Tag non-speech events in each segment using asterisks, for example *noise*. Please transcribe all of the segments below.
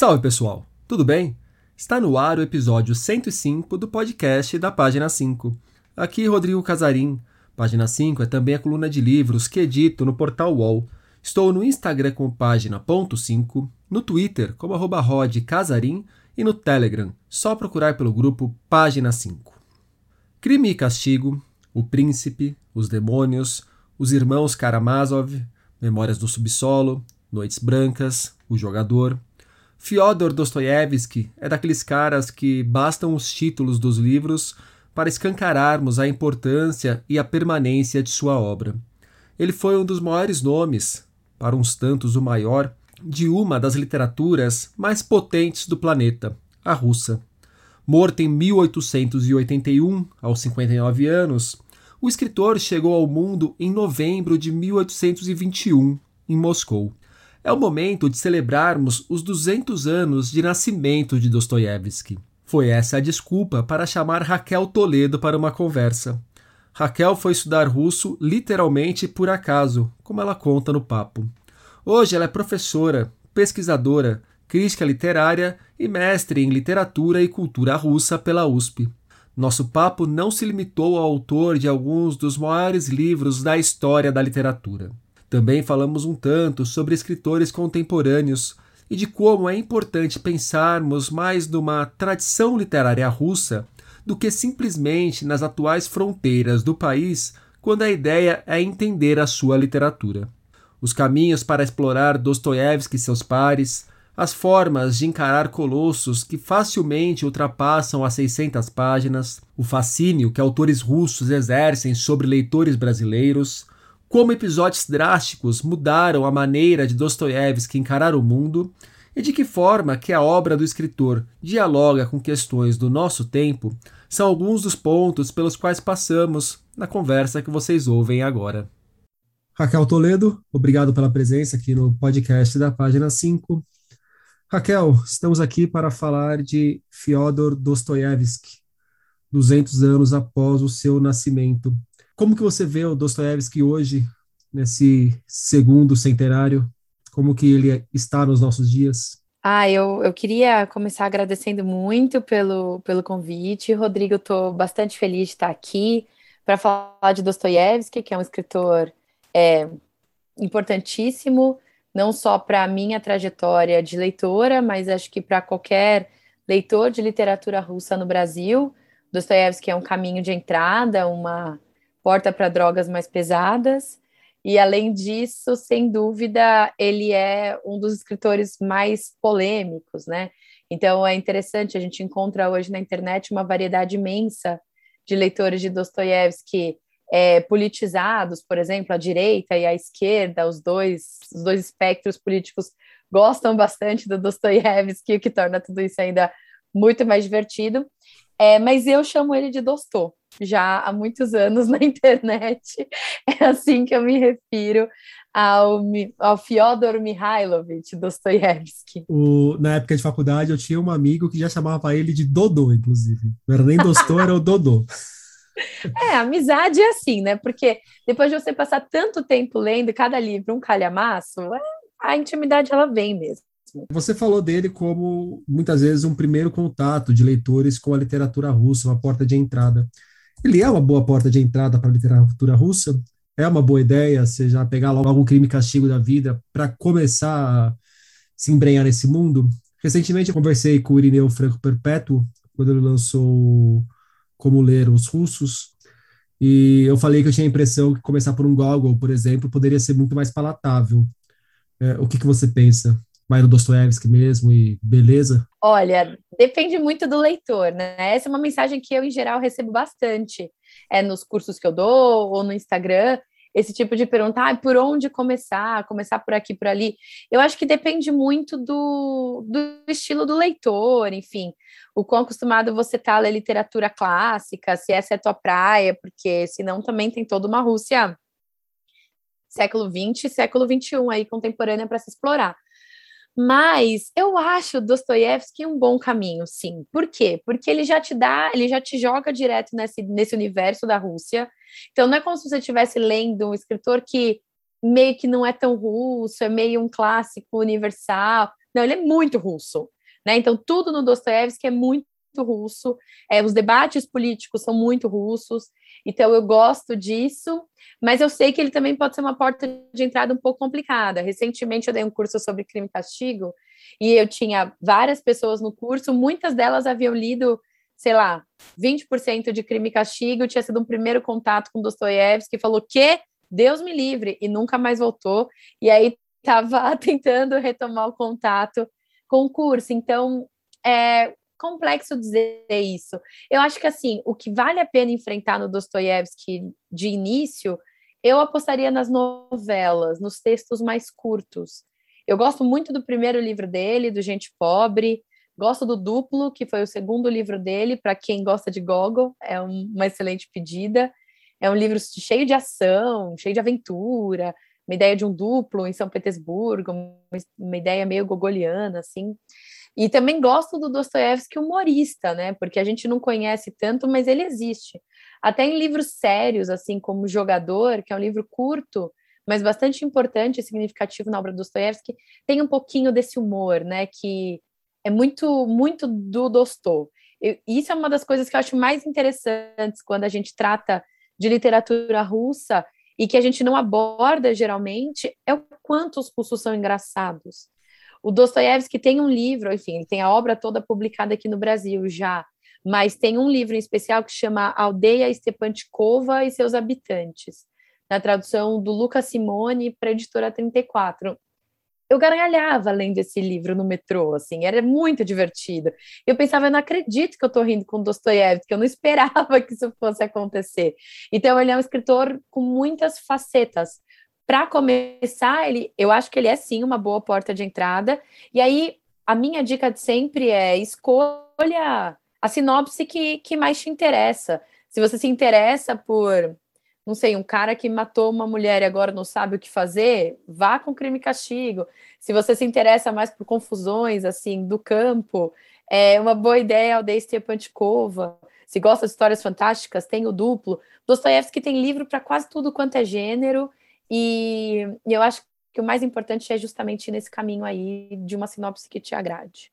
Salve pessoal, tudo bem? Está no ar o episódio 105 do podcast da Página 5. Aqui Rodrigo Casarim. Página 5 é também a coluna de livros que edito no portal UOL. Estou no Instagram como página.5, no Twitter como arroba Casarim e no Telegram, só procurar pelo grupo Página 5. Crime e Castigo, O Príncipe, Os Demônios, Os Irmãos Karamazov, Memórias do Subsolo, Noites Brancas, O Jogador. Fyodor Dostoiévski é daqueles caras que bastam os títulos dos livros para escancararmos a importância e a permanência de sua obra. Ele foi um dos maiores nomes, para uns tantos o maior, de uma das literaturas mais potentes do planeta, a russa. Morto em 1881, aos 59 anos, o escritor chegou ao mundo em novembro de 1821, em Moscou. É o momento de celebrarmos os 200 anos de nascimento de Dostoiévski. Foi essa a desculpa para chamar Raquel Toledo para uma conversa. Raquel foi estudar russo literalmente por acaso, como ela conta no papo. Hoje ela é professora, pesquisadora, crítica literária e mestre em literatura e cultura russa pela USP. Nosso papo não se limitou ao autor de alguns dos maiores livros da história da literatura. Também falamos um tanto sobre escritores contemporâneos e de como é importante pensarmos mais numa tradição literária russa do que simplesmente nas atuais fronteiras do país, quando a ideia é entender a sua literatura. Os caminhos para explorar Dostoiévski e seus pares, as formas de encarar colossos que facilmente ultrapassam as 600 páginas, o fascínio que autores russos exercem sobre leitores brasileiros, como episódios drásticos mudaram a maneira de Dostoiévski encarar o mundo e de que forma que a obra do escritor dialoga com questões do nosso tempo são alguns dos pontos pelos quais passamos na conversa que vocês ouvem agora. Raquel Toledo, obrigado pela presença aqui no podcast da página 5. Raquel, estamos aqui para falar de Fyodor Dostoiévski, 200 anos após o seu nascimento. Como que você vê o Dostoiévski hoje, nesse segundo centenário? Como que ele está nos nossos dias? Ah, eu, eu queria começar agradecendo muito pelo, pelo convite. Rodrigo, estou bastante feliz de estar aqui para falar de Dostoiévski, que é um escritor é, importantíssimo não só para a minha trajetória de leitora, mas acho que para qualquer leitor de literatura russa no Brasil. Dostoiévski é um caminho de entrada, uma porta para drogas mais pesadas. E além disso, sem dúvida, ele é um dos escritores mais polêmicos, né? Então é interessante, a gente encontra hoje na internet uma variedade imensa de leitores de Dostoiévski é, politizados, por exemplo, a direita e a esquerda, os dois, os dois espectros políticos gostam bastante do Dostoiévski, o que torna tudo isso ainda muito mais divertido. É, mas eu chamo ele de Dostô, já há muitos anos na *laughs* internet. É assim que eu me refiro ao, ao Fyodor Mihailovich Dostoiévski. na época de faculdade, eu tinha um amigo que já chamava ele de Dodô, inclusive. Não era nem Dostô, era o Dodô. *laughs* É, amizade é assim, né? Porque depois de você passar tanto tempo lendo cada livro um calhamaço, é, a intimidade ela vem mesmo. Você falou dele como muitas vezes um primeiro contato de leitores com a literatura russa, uma porta de entrada. Ele é uma boa porta de entrada para a literatura russa? É uma boa ideia você já pegar logo algum crime e castigo da vida para começar a se embrenhar nesse mundo? Recentemente eu conversei com o Irineu Franco Perpétuo, quando ele lançou como ler os russos. E eu falei que eu tinha a impressão que começar por um Gogol, por exemplo, poderia ser muito mais palatável. É, o que, que você pensa? Vai no Dostoiévski mesmo e beleza? Olha, depende muito do leitor, né? Essa é uma mensagem que eu, em geral, recebo bastante é, nos cursos que eu dou ou no Instagram esse tipo de pergunta, ah, por onde começar, começar por aqui, por ali. Eu acho que depende muito do, do estilo do leitor, enfim, o quão acostumado você está a ler literatura clássica, se essa é a tua praia, porque senão também tem toda uma Rússia século XX, século XXI aí contemporânea para se explorar. Mas eu acho Dostoiévski um bom caminho, sim. Por quê? Porque ele já te dá, ele já te joga direto nesse, nesse universo da Rússia. Então não é como se você estivesse lendo um escritor que meio que não é tão russo, é meio um clássico universal. Não, ele é muito russo. Né? Então, tudo no Dostoiévski é muito russo, é, os debates políticos são muito russos, então eu gosto disso, mas eu sei que ele também pode ser uma porta de entrada um pouco complicada. Recentemente eu dei um curso sobre crime e castigo, e eu tinha várias pessoas no curso, muitas delas haviam lido, sei lá, 20% de crime e castigo, tinha sido um primeiro contato com Dostoiévski, falou que Deus me livre, e nunca mais voltou, e aí estava *laughs* tentando retomar o contato com o curso. Então, é complexo dizer isso. Eu acho que, assim, o que vale a pena enfrentar no Dostoiévski de início, eu apostaria nas novelas, nos textos mais curtos. Eu gosto muito do primeiro livro dele, do Gente Pobre, gosto do Duplo, que foi o segundo livro dele, para quem gosta de Gogol, é uma excelente pedida. É um livro cheio de ação, cheio de aventura, uma ideia de um duplo em São Petersburgo, uma ideia meio gogoliana, assim. E também gosto do Dostoiévski humorista, né? Porque a gente não conhece tanto, mas ele existe. Até em livros sérios, assim como Jogador, que é um livro curto, mas bastante importante e significativo na obra do Dostoiévski, tem um pouquinho desse humor, né? Que é muito, muito do Dostô. Isso é uma das coisas que eu acho mais interessantes quando a gente trata de literatura russa e que a gente não aborda geralmente é o quanto os russos são engraçados. O Dostoiévski tem um livro, enfim, ele tem a obra toda publicada aqui no Brasil já, mas tem um livro em especial que chama Aldeia Stepantikova e seus habitantes, na tradução do Lucas Simone para a editora 34 eu gargalhava lendo esse livro no metrô, assim, era muito divertido. Eu pensava, eu não acredito que eu estou rindo com Dostoiévski, eu não esperava *laughs* que isso fosse acontecer. Então, ele é um escritor com muitas facetas. Para começar, ele, eu acho que ele é sim uma boa porta de entrada. E aí, a minha dica de sempre é escolha a sinopse que, que mais te interessa. Se você se interessa por não sei, um cara que matou uma mulher e agora não sabe o que fazer, vá com crime e castigo. Se você se interessa mais por confusões, assim, do campo, é uma boa ideia Aldeia Stepantikova. Se gosta de histórias fantásticas, tem o duplo. Dostoiévski tem livro para quase tudo quanto é gênero, e, e eu acho que o mais importante é justamente nesse caminho aí de uma sinopse que te agrade.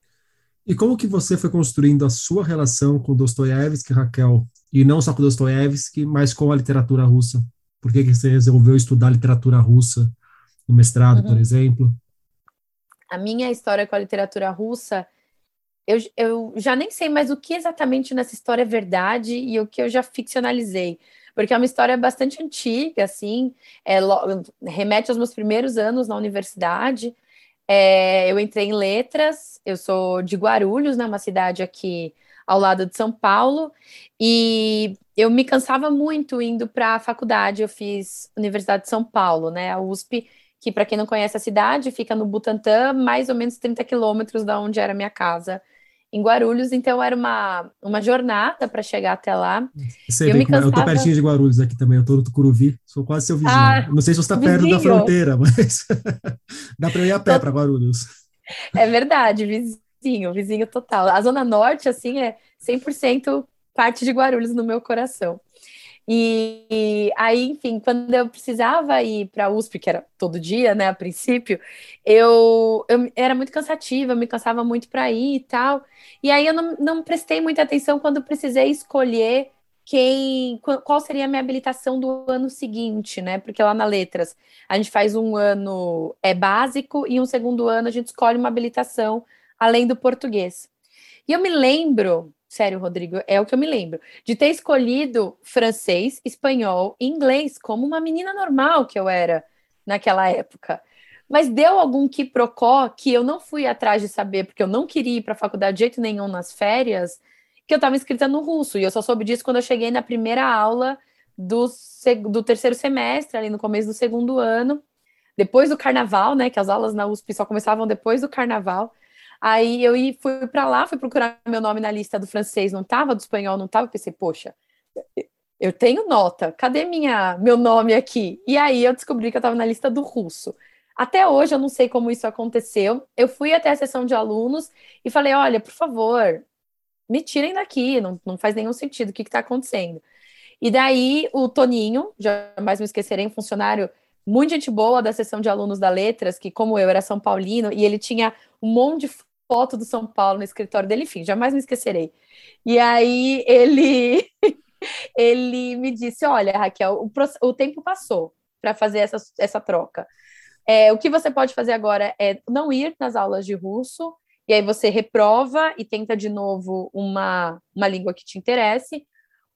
E como que você foi construindo a sua relação com Dostoiévski, Raquel? E não só com Dostoiévski, mas com a literatura russa. Por que, que você resolveu estudar literatura russa no mestrado, uhum. por exemplo? A minha história com a literatura russa, eu, eu já nem sei mais o que exatamente nessa história é verdade e o que eu já ficcionalizei porque é uma história bastante antiga, assim, é, remete aos meus primeiros anos na universidade. É, eu entrei em letras, eu sou de Guarulhos, né, uma cidade aqui ao lado de São Paulo, e eu me cansava muito indo para a faculdade. Eu fiz Universidade de São Paulo, né, a USP, que para quem não conhece a cidade, fica no Butantã, mais ou menos 30 quilômetros da onde era minha casa em Guarulhos, então era uma, uma jornada para chegar até lá. Você eu, me cansava... eu tô pertinho de Guarulhos aqui também, eu tô no Tucuruvi, sou quase seu vizinho. Ah, não sei se você está perto da fronteira, *laughs* mas dá para ir a pé para Guarulhos. É verdade, vizinho vizinho, vizinho total. A Zona Norte, assim, é 100% parte de Guarulhos no meu coração. E, e, aí, enfim, quando eu precisava ir para a USP, que era todo dia, né, a princípio, eu, eu era muito cansativa, eu me cansava muito para ir e tal. E aí eu não, não prestei muita atenção quando precisei escolher quem, qual seria a minha habilitação do ano seguinte, né? Porque lá na Letras a gente faz um ano é básico e um segundo ano a gente escolhe uma habilitação além do português. E eu me lembro, sério, Rodrigo, é o que eu me lembro, de ter escolhido francês, espanhol e inglês como uma menina normal que eu era naquela época. Mas deu algum quiprocó que eu não fui atrás de saber, porque eu não queria ir para a faculdade de jeito nenhum nas férias, que eu estava inscrita no russo. E eu só soube disso quando eu cheguei na primeira aula do, do terceiro semestre, ali no começo do segundo ano, depois do carnaval, né? Que as aulas na USP só começavam depois do carnaval. Aí eu fui para lá, fui procurar meu nome na lista do francês, não tava, do espanhol não tava, pensei, poxa, eu tenho nota, cadê minha, meu nome aqui? E aí eu descobri que eu estava na lista do russo. Até hoje eu não sei como isso aconteceu. Eu fui até a sessão de alunos e falei: olha, por favor, me tirem daqui, não, não faz nenhum sentido, o que está acontecendo? E daí o Toninho, jamais me esquecerei, um funcionário muito gente boa da seção de alunos da Letras, que, como eu, era São Paulino, e ele tinha um monte de foto do São Paulo no escritório dele, enfim, jamais me esquecerei. E aí ele, *laughs* ele me disse: Olha, Raquel, o, o tempo passou para fazer essa, essa troca. É, o que você pode fazer agora é não ir nas aulas de russo, e aí você reprova e tenta de novo uma, uma língua que te interesse,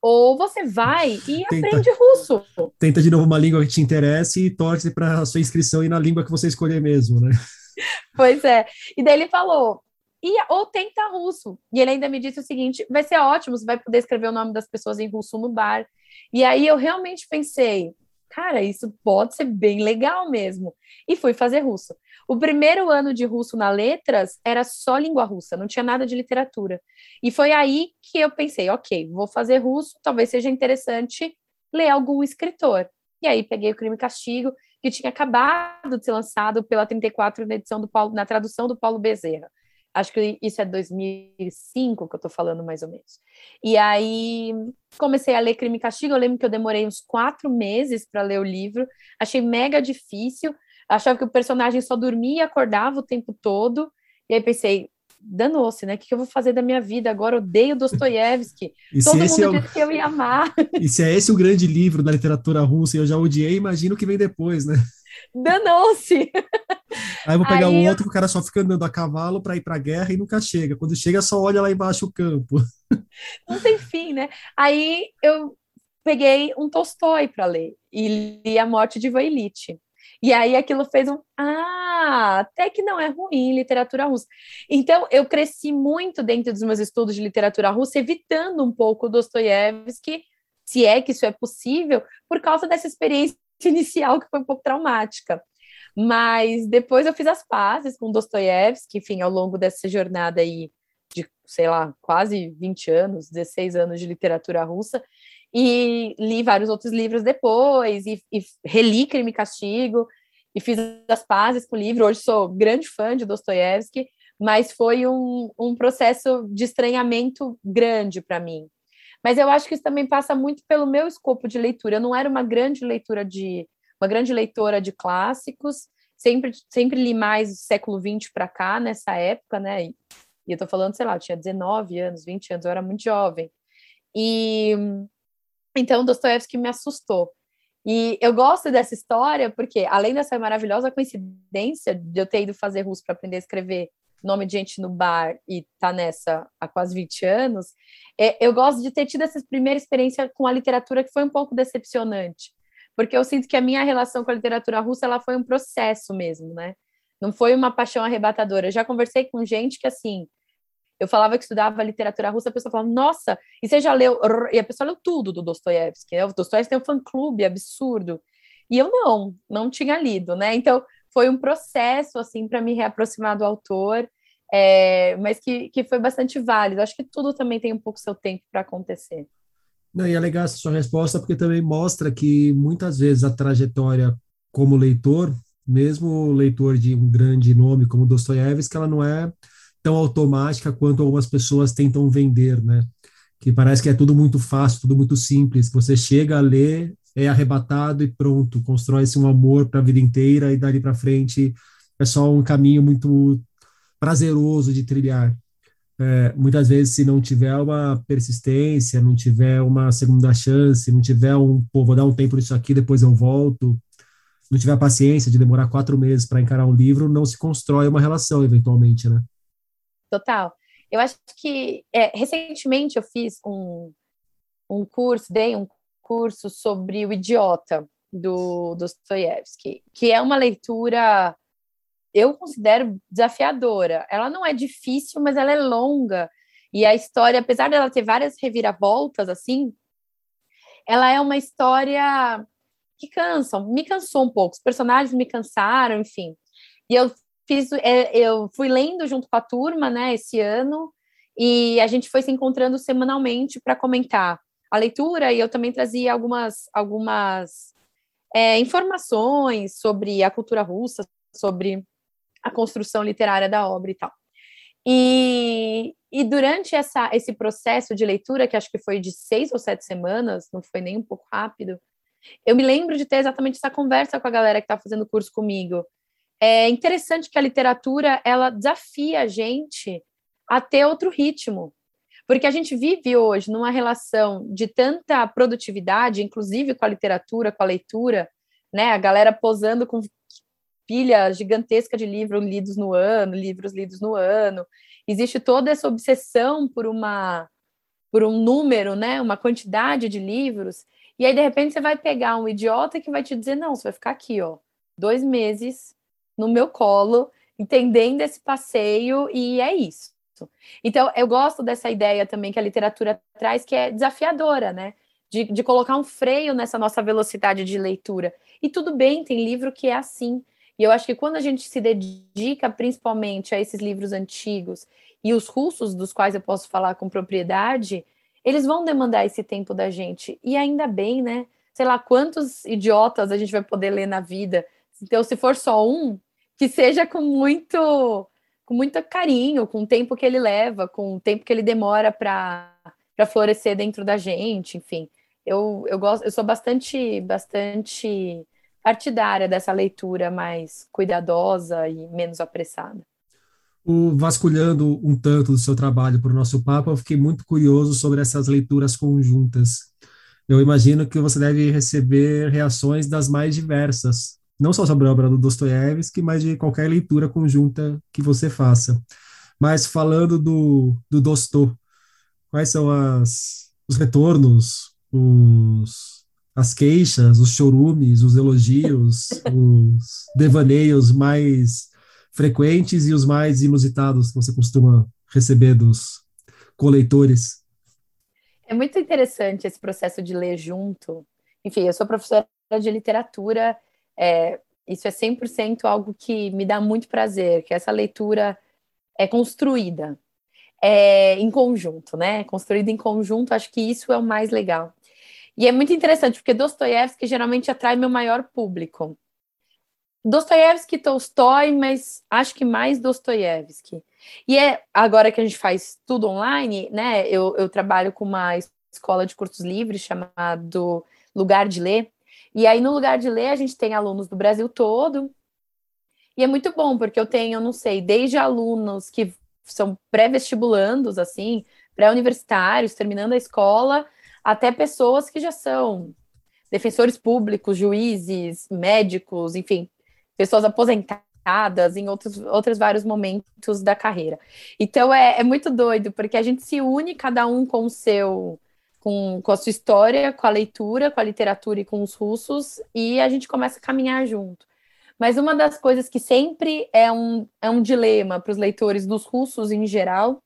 ou você vai e tenta, aprende russo. Tenta de novo uma língua que te interesse e torce para a sua inscrição ir na língua que você escolher mesmo, né? *laughs* Pois é. E daí ele falou: e, ou tenta russo. E ele ainda me disse o seguinte: vai ser ótimo, você vai poder escrever o nome das pessoas em russo no bar. E aí eu realmente pensei: cara, isso pode ser bem legal mesmo. E fui fazer russo. O primeiro ano de russo na letras era só língua russa, não tinha nada de literatura. E foi aí que eu pensei, ok, vou fazer russo, talvez seja interessante ler algum escritor. E aí peguei o Crime e Castigo, que tinha acabado de ser lançado pela 34 na edição do Paulo, na tradução do Paulo Bezerra. Acho que isso é 2005 que eu estou falando mais ou menos. E aí comecei a ler Crime e Castigo. Eu lembro que eu demorei uns quatro meses para ler o livro. Achei mega difícil. Achava que o personagem só dormia e acordava o tempo todo. E aí pensei, danou-se, né? O que eu vou fazer da minha vida agora? Odeio Dostoiévsky. *laughs* Todo mundo é o... disse que eu ia amar. *laughs* E se é esse o grande livro da literatura russa e eu já odiei, imagino o que vem depois, né? *laughs* Danou-se! Aí eu vou pegar o outro eu... que o cara só fica andando a cavalo para ir para a guerra e nunca chega. Quando chega, só olha lá embaixo o campo. Não tem fim, né? Aí eu peguei um Tolstói para ler e li A Morte de Ivan E aí aquilo fez um. Ah, até que não é ruim literatura russa. Então eu cresci muito dentro dos meus estudos de literatura russa, evitando um pouco Dostoiévski, se é que isso é possível, por causa dessa experiência *laughs* inicial que foi um pouco traumática. Mas depois eu fiz as pazes com Dostoiévski, enfim, ao longo dessa jornada aí de, sei lá, quase 20 anos, 16 anos de literatura russa, e li vários outros livros depois, e, e reli Crime e Castigo, e fiz as pazes com o livro. Hoje sou grande fã de Dostoiévski, mas foi um, um processo de estranhamento grande para mim. Mas eu acho que isso também passa muito pelo meu escopo de leitura. Eu não era uma grande leitura de uma grande leitora de clássicos, sempre, sempre li mais do século XX para cá, nessa época, né? E, e eu tô falando, sei lá, eu tinha 19 anos, 20 anos, eu era muito jovem. E então Dostoiévski me assustou. E eu gosto dessa história porque, além dessa maravilhosa coincidência de eu ter ido fazer russo para aprender a escrever nome de gente no bar e tá nessa há quase 20 anos, é, eu gosto de ter tido essa primeira experiência com a literatura que foi um pouco decepcionante porque eu sinto que a minha relação com a literatura russa ela foi um processo mesmo, né? Não foi uma paixão arrebatadora. Eu já conversei com gente que assim, eu falava que estudava literatura russa, a pessoa falava, nossa, e você já leu? E a pessoa leu tudo do Dostoiévski. Né? O Dostoiévski tem um fã-clube absurdo. E eu não, não tinha lido, né? Então, foi um processo, assim, para me reaproximar do autor, é, mas que, que foi bastante válido. Acho que tudo também tem um pouco seu tempo para acontecer. Não, e é legal essa sua resposta, porque também mostra que muitas vezes a trajetória como leitor, mesmo leitor de um grande nome como Dostoiévski, ela não é tão automática quanto algumas pessoas tentam vender, né? Que parece que é tudo muito fácil, tudo muito simples. Você chega a ler, é arrebatado e pronto, constrói-se um amor para a vida inteira e dali para frente é só um caminho muito prazeroso de trilhar é, muitas vezes, se não tiver uma persistência, não tiver uma segunda chance, não tiver um, pô, vou dar um tempo nisso aqui, depois eu volto, não tiver paciência de demorar quatro meses para encarar um livro, não se constrói uma relação, eventualmente, né? Total. Eu acho que, é, recentemente, eu fiz um, um curso, dei um curso sobre o Idiota, do Dostoiévski, que é uma leitura eu considero desafiadora. Ela não é difícil, mas ela é longa. E a história, apesar dela ter várias reviravoltas, assim, ela é uma história que cansa. Me cansou um pouco. Os personagens me cansaram, enfim. E eu fiz, é, eu fui lendo junto com a turma, né, esse ano, e a gente foi se encontrando semanalmente para comentar a leitura. E eu também trazia algumas, algumas é, informações sobre a cultura russa, sobre a construção literária da obra e tal. E, e durante essa, esse processo de leitura, que acho que foi de seis ou sete semanas, não foi nem um pouco rápido, eu me lembro de ter exatamente essa conversa com a galera que está fazendo curso comigo. É interessante que a literatura ela desafia a gente a ter outro ritmo, porque a gente vive hoje numa relação de tanta produtividade, inclusive com a literatura, com a leitura, né? A galera posando com pilha gigantesca de livros lidos no ano, livros lidos no ano. Existe toda essa obsessão por uma por um número, né? Uma quantidade de livros. E aí, de repente, você vai pegar um idiota que vai te dizer: não, você vai ficar aqui, ó, dois meses no meu colo, entendendo esse passeio, e é isso. Então, eu gosto dessa ideia também que a literatura traz, que é desafiadora, né? De, de colocar um freio nessa nossa velocidade de leitura. E tudo bem, tem livro que é assim. E eu acho que quando a gente se dedica principalmente a esses livros antigos e os russos, dos quais eu posso falar com propriedade, eles vão demandar esse tempo da gente. E ainda bem, né? Sei lá quantos idiotas a gente vai poder ler na vida. Então, se for só um, que seja com muito com muito carinho, com o tempo que ele leva, com o tempo que ele demora para florescer dentro da gente, enfim. Eu, eu gosto, eu sou bastante bastante partidária dessa leitura mais cuidadosa e menos apressada. O, vasculhando um tanto do seu trabalho para o nosso papo, eu fiquei muito curioso sobre essas leituras conjuntas. Eu imagino que você deve receber reações das mais diversas, não só sobre a obra do Dostoiévski, mas de qualquer leitura conjunta que você faça. Mas falando do, do Dostô, quais são as, os retornos, os, as queixas, os chorumes, os elogios, *laughs* os devaneios mais frequentes e os mais inusitados que você costuma receber dos coleitores? É muito interessante esse processo de ler junto. Enfim, eu sou professora de literatura é, isso é 100% algo que me dá muito prazer, que essa leitura é construída é, em conjunto, né? Construída em conjunto, acho que isso é o mais legal. E é muito interessante, porque Dostoiévski geralmente atrai meu maior público. Dostoiévski, Tolstói, mas acho que mais Dostoiévski. E é agora que a gente faz tudo online, né? Eu, eu trabalho com uma escola de cursos livres chamado Lugar de Ler, e aí, no lugar de ler, a gente tem alunos do Brasil todo. E é muito bom, porque eu tenho, não sei, desde alunos que são pré-vestibulandos, assim, pré-universitários, terminando a escola, até pessoas que já são defensores públicos, juízes, médicos, enfim, pessoas aposentadas em outros, outros vários momentos da carreira. Então é, é muito doido, porque a gente se une cada um com o seu com, com a sua história, com a leitura, com a literatura e com os russos, e a gente começa a caminhar junto. Mas uma das coisas que sempre é um, é um dilema para os leitores dos russos em geral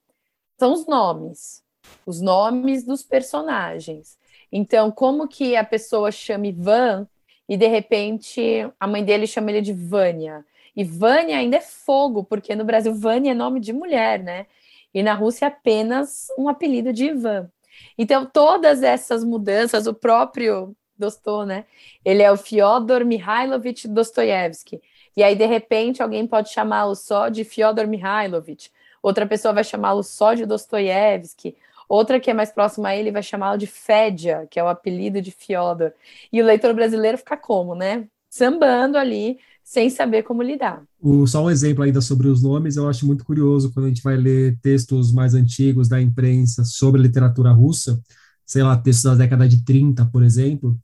são os nomes, os nomes dos personagens. Então, como que a pessoa chama Ivan e de repente a mãe dele chama ele de Vânia? E Vânia ainda é fogo, porque no Brasil Vânia é nome de mulher, né? E na Rússia é apenas um apelido de Ivan. Então, todas essas mudanças, o próprio Dostô, né? Ele é o Fyodor Mihailovich Dostoiévski. E aí, de repente, alguém pode chamá-lo só de Fyodor Mihailovich. Outra pessoa vai chamá-lo só de Dostoiévski. Outra que é mais próxima a ele vai chamá-lo de Fédia, que é o apelido de Fyodor. E o leitor brasileiro fica como, né? Sambando ali, sem saber como lidar. O, só um exemplo ainda sobre os nomes, eu acho muito curioso quando a gente vai ler textos mais antigos da imprensa sobre literatura russa, sei lá, textos da década de 30, por exemplo,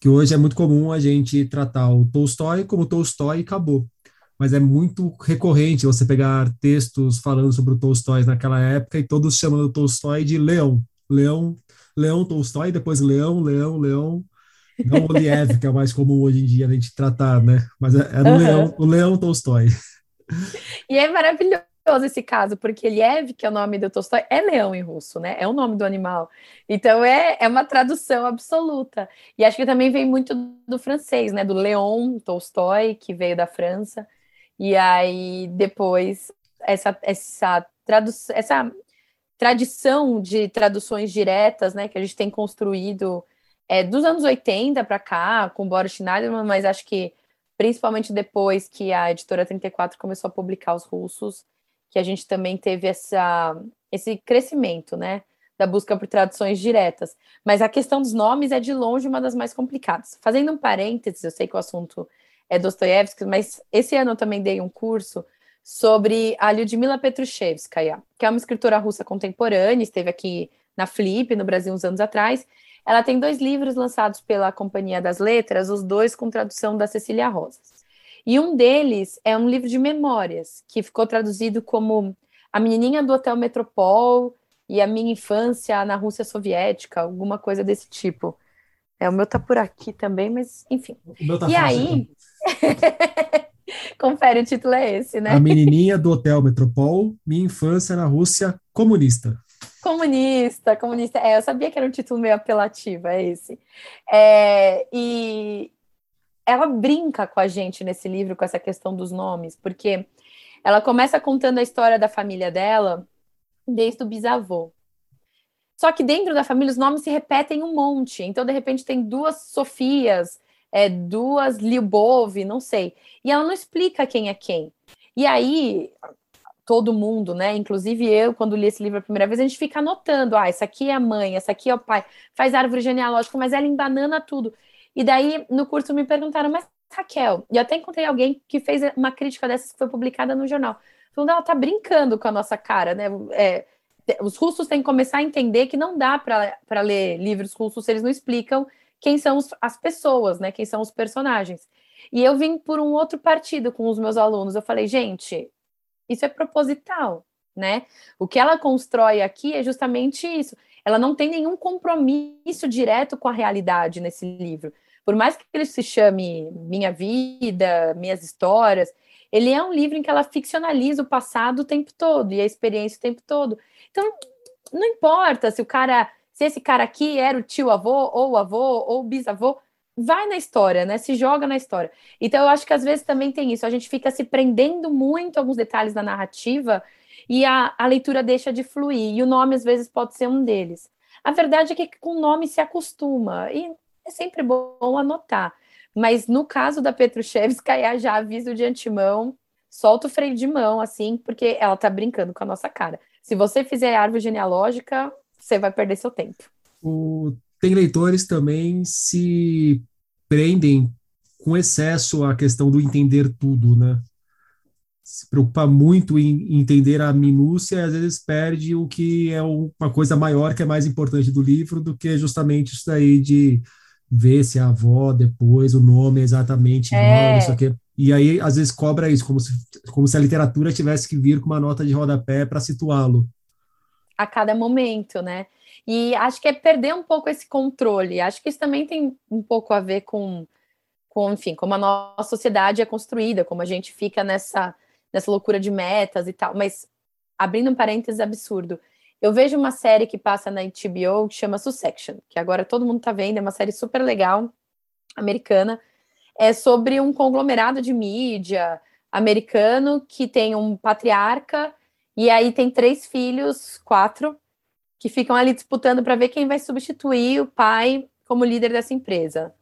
que hoje é muito comum a gente tratar o Tolstói como Tolstói e acabou. Mas é muito recorrente você pegar textos falando sobre o Tolstói naquela época e todos chamando o Tolstói de Leão. Leão, Leão Tolstói, depois Leão, Leão, Leão, não o Liev, que é mais comum hoje em dia a gente tratar, né? Mas é, é uhum. Leão, o Leão Tolstói. E é maravilhoso esse caso, porque Liev, que é o nome do Tolstói, é leão em russo, né? É o nome do animal. Então é, é uma tradução absoluta. E acho que também vem muito do francês, né? Do Leon Tolstói, que veio da França. E aí depois essa, essa tradução, essa tradição de traduções diretas, né? Que a gente tem construído é, dos anos 80 para cá, com Boris Schneiderman, mas acho que principalmente depois que a editora 34 começou a publicar os russos, que a gente também teve essa, esse crescimento, né, da busca por traduções diretas. Mas a questão dos nomes é de longe uma das mais complicadas. Fazendo um parênteses, eu sei que o assunto é Dostoiévski, mas esse ano eu também dei um curso sobre a Lyudmila Petrushevskaya, que é uma escritora russa contemporânea, esteve aqui na Flip, no Brasil, uns anos atrás. Ela tem dois livros lançados pela Companhia das Letras, os dois com tradução da Cecília Rosas. E um deles é um livro de memórias, que ficou traduzido como A Menininha do Hotel Metropol e a Minha Infância na Rússia Soviética, alguma coisa desse tipo. É, o meu tá por aqui também, mas enfim. Tá e aí. *laughs* Confere, o título é esse, né? A Menininha do Hotel Metropol, Minha Infância na Rússia Comunista. Comunista, comunista. É, eu sabia que era um título meio apelativo, é esse. É, e, ela brinca com a gente nesse livro com essa questão dos nomes, porque ela começa contando a história da família dela desde o bisavô. Só que dentro da família os nomes se repetem um monte. Então, de repente, tem duas Sofias, é, duas Lyubov, não sei. E ela não explica quem é quem. E aí, todo mundo, né? Inclusive eu, quando li esse livro a primeira vez, a gente fica anotando: ah, essa aqui é a mãe, essa aqui é o pai, faz árvore genealógica, mas ela embanana tudo. E daí, no curso, me perguntaram, mas Raquel, e eu até encontrei alguém que fez uma crítica dessas que foi publicada no jornal. Falando, ela tá brincando com a nossa cara, né? É, os russos têm que começar a entender que não dá para ler livros russos se eles não explicam quem são os, as pessoas, né? Quem são os personagens. E eu vim por um outro partido com os meus alunos. Eu falei, gente, isso é proposital, né? O que ela constrói aqui é justamente isso. Ela não tem nenhum compromisso direto com a realidade nesse livro por mais que ele se chame Minha Vida, Minhas Histórias, ele é um livro em que ela ficcionaliza o passado o tempo todo e a experiência o tempo todo. Então, não importa se o cara, se esse cara aqui era o tio avô, ou o avô, ou o bisavô, vai na história, né? Se joga na história. Então, eu acho que às vezes também tem isso. A gente fica se prendendo muito a alguns detalhes da narrativa e a, a leitura deixa de fluir. E o nome, às vezes, pode ser um deles. A verdade é que com o nome se acostuma. E é sempre bom anotar. Mas no caso da Petrushevskaya, *laughs* já aviso de antemão, solta o freio de mão, assim, porque ela tá brincando com a nossa cara. Se você fizer árvore genealógica, você vai perder seu tempo. O... Tem leitores também se prendem com excesso à questão do entender tudo, né? Se preocupa muito em entender a minúcia e às vezes perde o que é uma coisa maior, que é mais importante do livro, do que justamente isso daí de ver se a avó depois, o nome é exatamente é. isso aqui. E aí, às vezes, cobra isso, como se, como se a literatura tivesse que vir com uma nota de rodapé para situá-lo. A cada momento, né? E acho que é perder um pouco esse controle. Acho que isso também tem um pouco a ver com, com enfim, como a nossa sociedade é construída, como a gente fica nessa, nessa loucura de metas e tal. Mas, abrindo um parênteses absurdo, eu vejo uma série que passa na HBO que chama Succession, que agora todo mundo tá vendo, é uma série super legal, americana. É sobre um conglomerado de mídia americano que tem um patriarca e aí tem três filhos, quatro, que ficam ali disputando para ver quem vai substituir o pai como líder dessa empresa.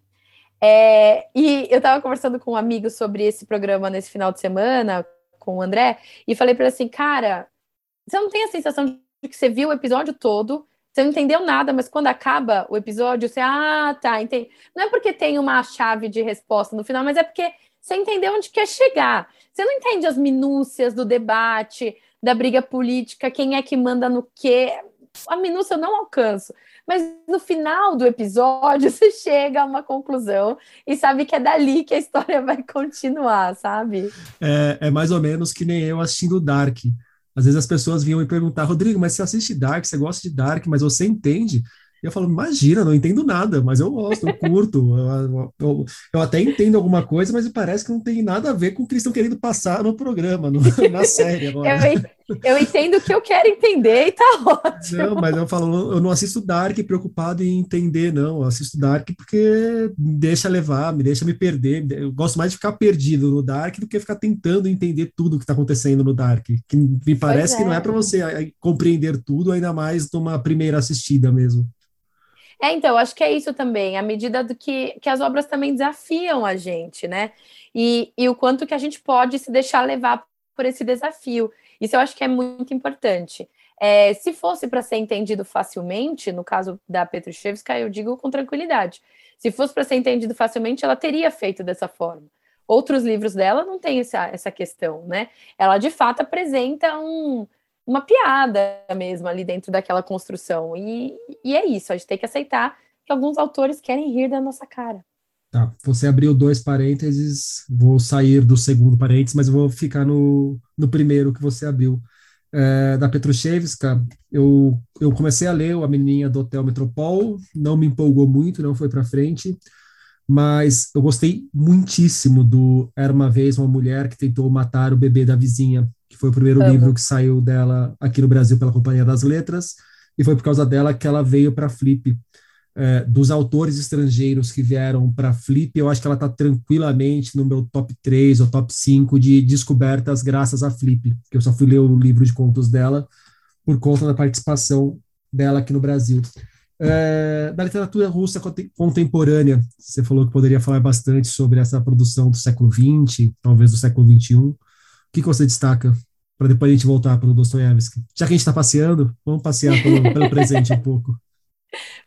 É, e eu estava conversando com um amigo sobre esse programa nesse final de semana, com o André, e falei para ele assim, cara, você não tem a sensação que você viu o episódio todo, você não entendeu nada, mas quando acaba o episódio, você, ah, tá, entendi. Não é porque tem uma chave de resposta no final, mas é porque você entendeu onde quer chegar. Você não entende as minúcias do debate, da briga política, quem é que manda no quê. A minúcia eu não alcanço. Mas no final do episódio, *laughs* você chega a uma conclusão e sabe que é dali que a história vai continuar, sabe? É, é mais ou menos que nem eu assistindo Dark. Às vezes as pessoas vinham me perguntar, Rodrigo, mas você assiste Dark, você gosta de Dark, mas você entende? E eu falo, imagina, não entendo nada, mas eu gosto, eu curto, *laughs* eu, eu, eu, até entendo alguma coisa, mas parece que não tem nada a ver com o que eles estão querendo passar no programa, no, *laughs* na série agora. eu, eu entendo o que eu quero entender e tá ótimo. Não, mas eu falo, eu não assisto Dark preocupado em entender, não, eu assisto Dark porque me deixa levar, me deixa me perder, eu gosto mais de ficar perdido no Dark do que ficar tentando entender tudo que está acontecendo no Dark, que me parece é. que não é para você compreender tudo, ainda mais numa primeira assistida mesmo. É, então, acho que é isso também, à medida do que, que as obras também desafiam a gente, né? E, e o quanto que a gente pode se deixar levar por esse desafio. Isso eu acho que é muito importante. É, se fosse para ser entendido facilmente, no caso da Petrushevska, eu digo com tranquilidade. Se fosse para ser entendido facilmente, ela teria feito dessa forma. Outros livros dela não tem essa, essa questão, né? Ela de fato apresenta um, uma piada mesmo ali dentro daquela construção. E, e é isso, a gente tem que aceitar que alguns autores querem rir da nossa cara. Tá, você abriu dois parênteses, vou sair do segundo parênteses, mas vou ficar no, no primeiro que você abriu. É, da Petrushevska, eu, eu comecei a ler A Menininha do Hotel Metropol, não me empolgou muito, não foi para frente, mas eu gostei muitíssimo do Era Uma Vez Uma Mulher que Tentou Matar o Bebê da Vizinha, que foi o primeiro Amo. livro que saiu dela aqui no Brasil pela Companhia das Letras, e foi por causa dela que ela veio para Flip. É, dos autores estrangeiros que vieram para Flip, eu acho que ela está tranquilamente no meu top 3 ou top 5 de descobertas graças a Flip, que eu só fui ler o livro de contos dela por conta da participação dela aqui no Brasil. É, da literatura russa contemporânea, você falou que poderia falar bastante sobre essa produção do século XX, talvez do século XXI. O que, que você destaca para depois a gente voltar para o Dostoiévski? Já que a gente está passeando, vamos passear pelo, pelo presente um pouco. *laughs*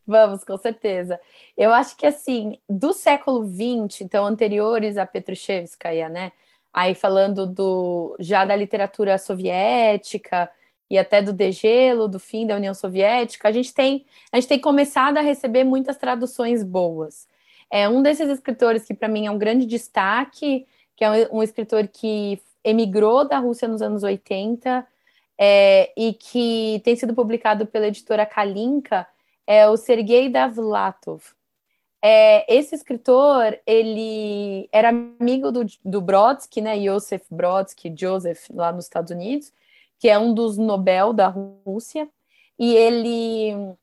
Vamos, com certeza. Eu acho que, assim, do século XX, então, anteriores a Petrushevskaya, né? Aí falando do já da literatura soviética, e até do degelo, do fim da União Soviética, a gente tem a gente tem começado a receber muitas traduções boas. É um desses escritores que para mim é um grande destaque, que é um, um, escritor que emigrou da Rússia nos anos 80 é, e que tem sido publicado pela editora Kalinka, é o Sergei Davlatov. É, esse escritor, ele era amigo do, do Brodsky, né, Joseph Brodsky, Joseph, lá nos Estados Unidos, que é um dos Nobel da Rússia, e ele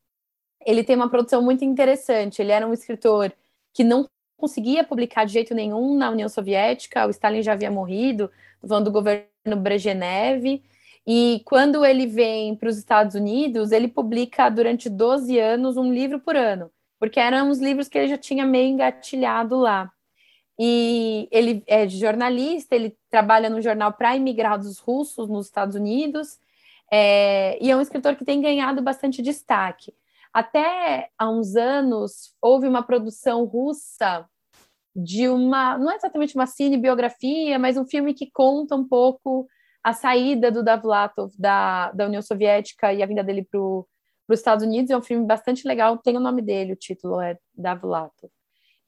ele tem uma produção muito interessante. Ele era um escritor que não conseguia publicar de jeito nenhum na União Soviética, o Stalin já havia morrido, falando do governo Brezhnev, e quando ele vem para os Estados Unidos, ele publica durante 12 anos um livro por ano, porque eram os livros que ele já tinha meio engatilhado lá. E ele é jornalista, ele trabalha no jornal para imigrados russos nos Estados Unidos, é, e é um escritor que tem ganhado bastante destaque. Até há uns anos houve uma produção russa de uma, não é exatamente uma cinebiografia, mas um filme que conta um pouco a saída do Davlatov da, da União Soviética e a vinda dele para os Estados Unidos. É um filme bastante legal, tem o nome dele, o título é Davlatov.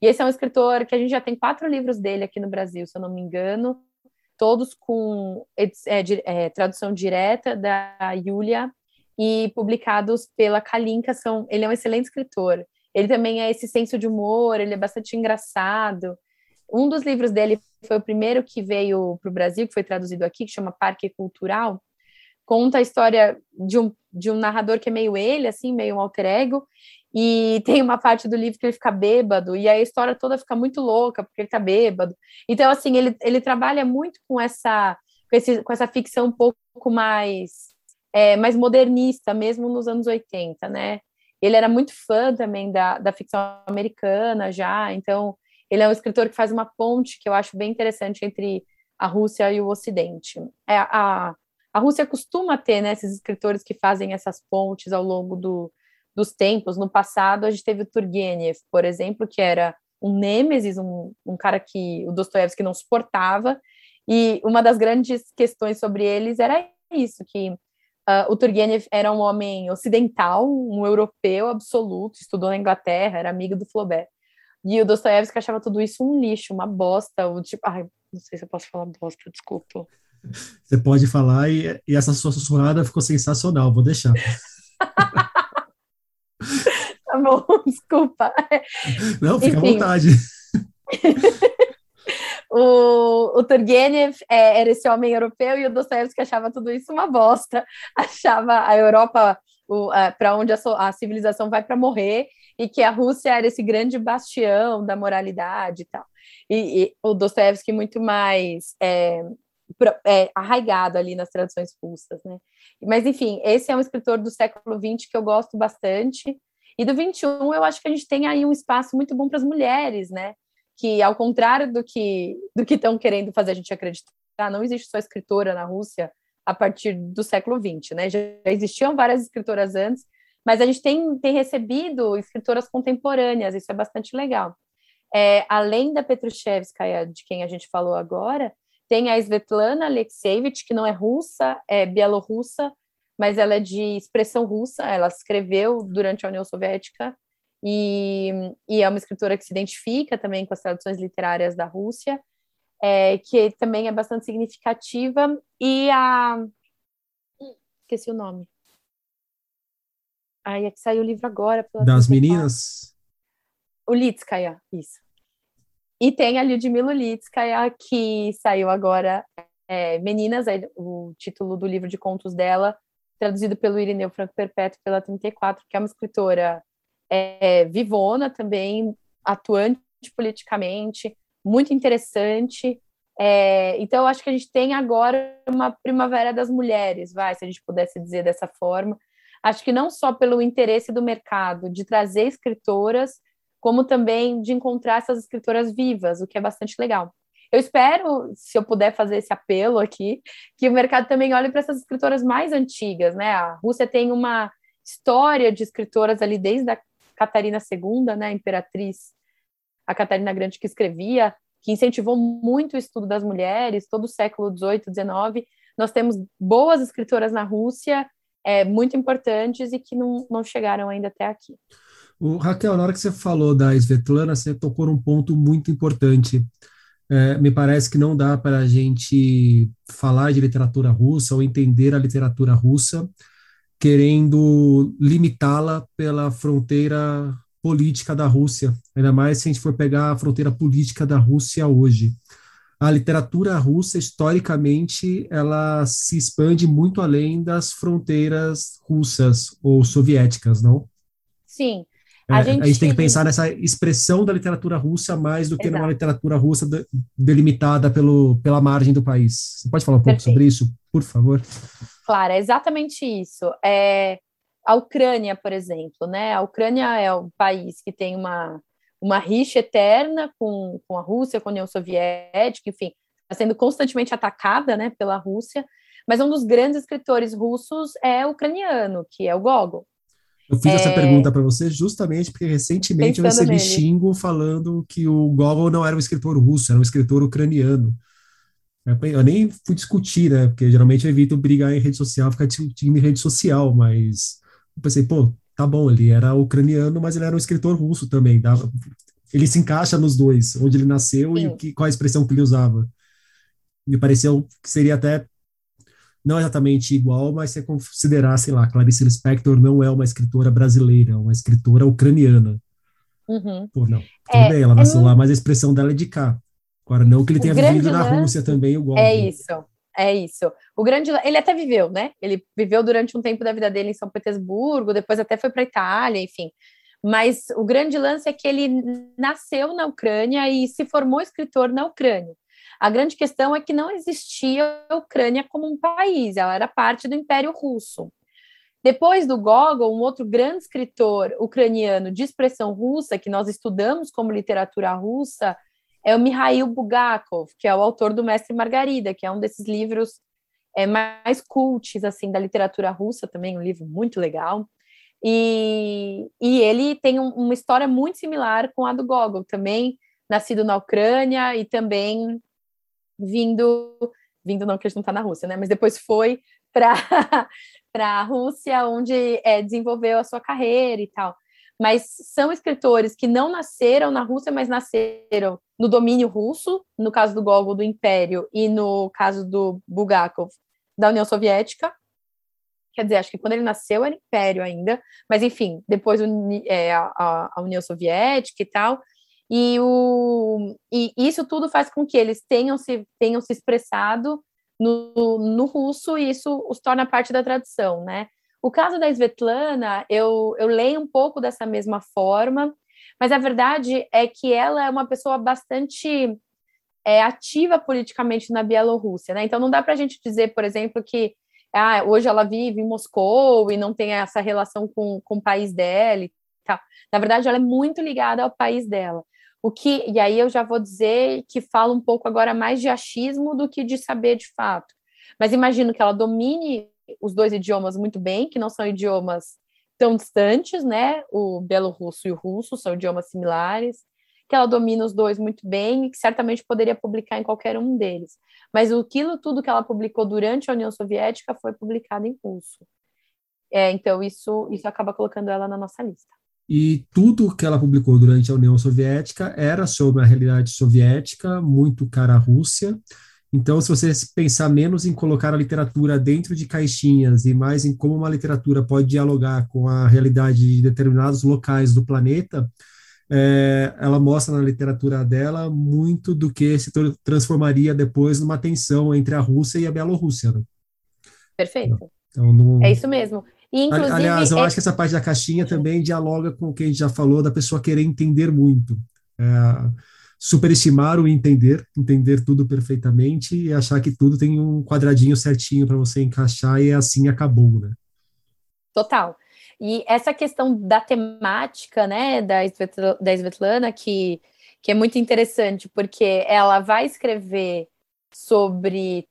E esse é um escritor que a gente já tem quatro livros dele aqui no Brasil, se eu não me engano, todos com é, é, tradução direta da Yulia e publicados pela Kalinka. São, ele é um excelente escritor. Ele também é esse senso de humor, ele é bastante engraçado. Um dos livros dele foi o primeiro que veio para o Brasil, que foi traduzido aqui, que chama Parque Cultural. Conta a história de um, de um narrador que é meio ele, assim, meio um alter ego, e *laughs* tem uma parte do livro que ele fica bêbado, e a história toda fica muito louca, porque ele tá bêbado. Então, assim, ele, ele trabalha muito com essa, com, esse, com essa ficção um pouco mais, é, mais modernista, mesmo nos anos 80, né? Ele era muito fã também da, da ficção americana já, então ele é um escritor que faz uma ponte que eu acho bem interessante entre a Rússia e o Ocidente. É, a, a Rússia costuma ter né, esses escritores que fazem essas pontes ao longo do, dos tempos. No passado, a gente teve o Turgenev, por exemplo, que era um nêmesis, um, um cara que o Dostoiévski não suportava, e uma das grandes questões sobre eles era isso, que uh, o Turgenev era um homem ocidental, um europeu absoluto, estudou na Inglaterra, era amigo do Flaubert. E o Dostoiévski achava tudo isso um lixo, uma bosta, o tipo, ai, não sei se eu posso falar bosta, desculpa. Você pode falar e, e essa sua sussurrada ficou sensacional, vou deixar. *laughs* Tá bom, *laughs* desculpa. Não, fica Enfim. à vontade. *laughs* o, o Turgenev é, era esse homem europeu e o Dostoevsky achava tudo isso uma bosta. Achava a Europa para onde a, a civilização vai para morrer e que a Rússia era esse grande bastião da moralidade e tal. E, e o Dostoevsky muito mais é, é, arraigado ali nas tradições russas, né? Mas enfim, esse é um escritor do século XX que eu gosto bastante. E do 21, eu acho que a gente tem aí um espaço muito bom para as mulheres, né? Que, ao contrário do que do que estão querendo fazer a gente acreditar, não existe só escritora na Rússia, a partir do século XX, né? Já existiam várias escritoras antes, mas a gente tem, tem recebido escritoras contemporâneas, isso é bastante legal. É, além da Petrushevskaya, de quem a gente falou agora, tem a Svetlana Alexievich, que não é russa, é bielorrussa, mas ela é de expressão russa, ela escreveu durante a União Soviética e, e é uma escritora que se identifica também com as traduções literárias da Rússia, é, que também é bastante significativa, e a... esqueci o nome. Aí é que saiu o livro agora. das meninas? Ulitskaya, isso. E tem a Lyudmila Ulitskaya, que saiu agora, é, Meninas, o título do livro de contos dela, traduzido pelo Irineu Franco Perpétuo pela 34, que é uma escritora é, vivona também, atuante politicamente, muito interessante. É, então, eu acho que a gente tem agora uma primavera das mulheres, vai, se a gente pudesse dizer dessa forma. Acho que não só pelo interesse do mercado de trazer escritoras, como também de encontrar essas escritoras vivas, o que é bastante legal. Eu espero, se eu puder fazer esse apelo aqui, que o mercado também olhe para essas escritoras mais antigas, né? A Rússia tem uma história de escritoras ali desde a Catarina II, né, a imperatriz, a Catarina Grande que escrevia, que incentivou muito o estudo das mulheres, todo o século XVIII, XIX. Nós temos boas escritoras na Rússia, é, muito importantes e que não, não chegaram ainda até aqui. O, Raquel, na hora que você falou da Svetlana, você tocou num ponto muito importante. É, me parece que não dá para a gente falar de literatura russa ou entender a literatura russa querendo limitá-la pela fronteira política da Rússia, ainda mais se a gente for pegar a fronteira política da Rússia hoje. A literatura russa, historicamente, ela se expande muito além das fronteiras russas ou soviéticas, não? Sim. A, é, gente... a gente tem que pensar nessa expressão da literatura russa mais do que Exato. numa literatura russa de, delimitada pelo, pela margem do país. Você pode falar um pouco Perfeito. sobre isso, por favor? Claro, é exatamente isso. É, a Ucrânia, por exemplo, né? A Ucrânia é um país que tem uma, uma rixa eterna com, com a Rússia, com a União Soviética, enfim, está sendo constantemente atacada né, pela Rússia, mas um dos grandes escritores russos é ucraniano, que é o Gogol. Eu fiz é... essa pergunta para você justamente porque recentemente Pensando eu recebi nele. xingo falando que o Gogol não era um escritor russo, era um escritor ucraniano. Eu nem fui discutir, né? Porque geralmente eu evito brigar em rede social, ficar discutindo em rede social, mas eu pensei, pô, tá bom, ele era ucraniano, mas ele era um escritor russo também. Dava, ele se encaixa nos dois, onde ele nasceu Sim. e que, qual a expressão que ele usava. Me pareceu que seria até não exatamente igual, mas se considerar, sei lá, Clarice Lispector não é uma escritora brasileira, é uma escritora ucraniana. Uhum. Pô, não. Tudo é, bem, ela nasceu é lá, mas a expressão dela é de cá. Agora, não que ele tenha vivido na Rússia também igual. É isso, é isso. O grande, ele até viveu, né? Ele viveu durante um tempo da vida dele em São Petersburgo, depois até foi para Itália, enfim. Mas o grande lance é que ele nasceu na Ucrânia e se formou escritor na Ucrânia. A grande questão é que não existia a Ucrânia como um país, ela era parte do Império Russo. Depois do Gogol, um outro grande escritor ucraniano de expressão russa, que nós estudamos como literatura russa, é o Mikhail Bulgakov, que é o autor do Mestre Margarida, que é um desses livros é, mais cults assim, da literatura russa, também um livro muito legal. E, e ele tem um, uma história muito similar com a do Gogol, também nascido na Ucrânia e também vindo, vindo não que ele não está na Rússia, né? Mas depois foi para *laughs* para a Rússia, onde é, desenvolveu a sua carreira e tal. Mas são escritores que não nasceram na Rússia, mas nasceram no domínio russo, no caso do Gogol do Império e no caso do Bulgakov da União Soviética. Quer dizer, acho que quando ele nasceu era Império ainda, mas enfim, depois é, a, a União Soviética e tal. E, o, e isso tudo faz com que eles tenham se, tenham se expressado no, no russo e isso os torna parte da tradição, né? O caso da Svetlana, eu, eu leio um pouco dessa mesma forma, mas a verdade é que ela é uma pessoa bastante é, ativa politicamente na Bielorrússia, né? Então não dá para a gente dizer, por exemplo, que ah, hoje ela vive em Moscou e não tem essa relação com, com o país dela e tal. Na verdade, ela é muito ligada ao país dela. O que, e aí eu já vou dizer que fala um pouco agora mais de achismo do que de saber de fato. Mas imagino que ela domine os dois idiomas muito bem, que não são idiomas tão distantes, né? O belorrusso e o russo são idiomas similares, que ela domina os dois muito bem e que certamente poderia publicar em qualquer um deles. Mas aquilo tudo que ela publicou durante a União Soviética foi publicado em russo. É, então isso isso acaba colocando ela na nossa lista. E tudo que ela publicou durante a União Soviética era sobre a realidade soviética, muito cara à Rússia. Então, se você pensar menos em colocar a literatura dentro de caixinhas e mais em como uma literatura pode dialogar com a realidade de determinados locais do planeta, é, ela mostra na literatura dela muito do que se transformaria depois numa tensão entre a Rússia e a Bielorrússia. Né? Perfeito. Então, não... É isso mesmo. E, Aliás, eu é... acho que essa parte da caixinha também dialoga com o que a gente já falou, da pessoa querer entender muito. É, superestimar o entender, entender tudo perfeitamente e achar que tudo tem um quadradinho certinho para você encaixar e assim acabou, né? Total. E essa questão da temática, né, da, da Svetlana, que, que é muito interessante, porque ela vai escrever sobre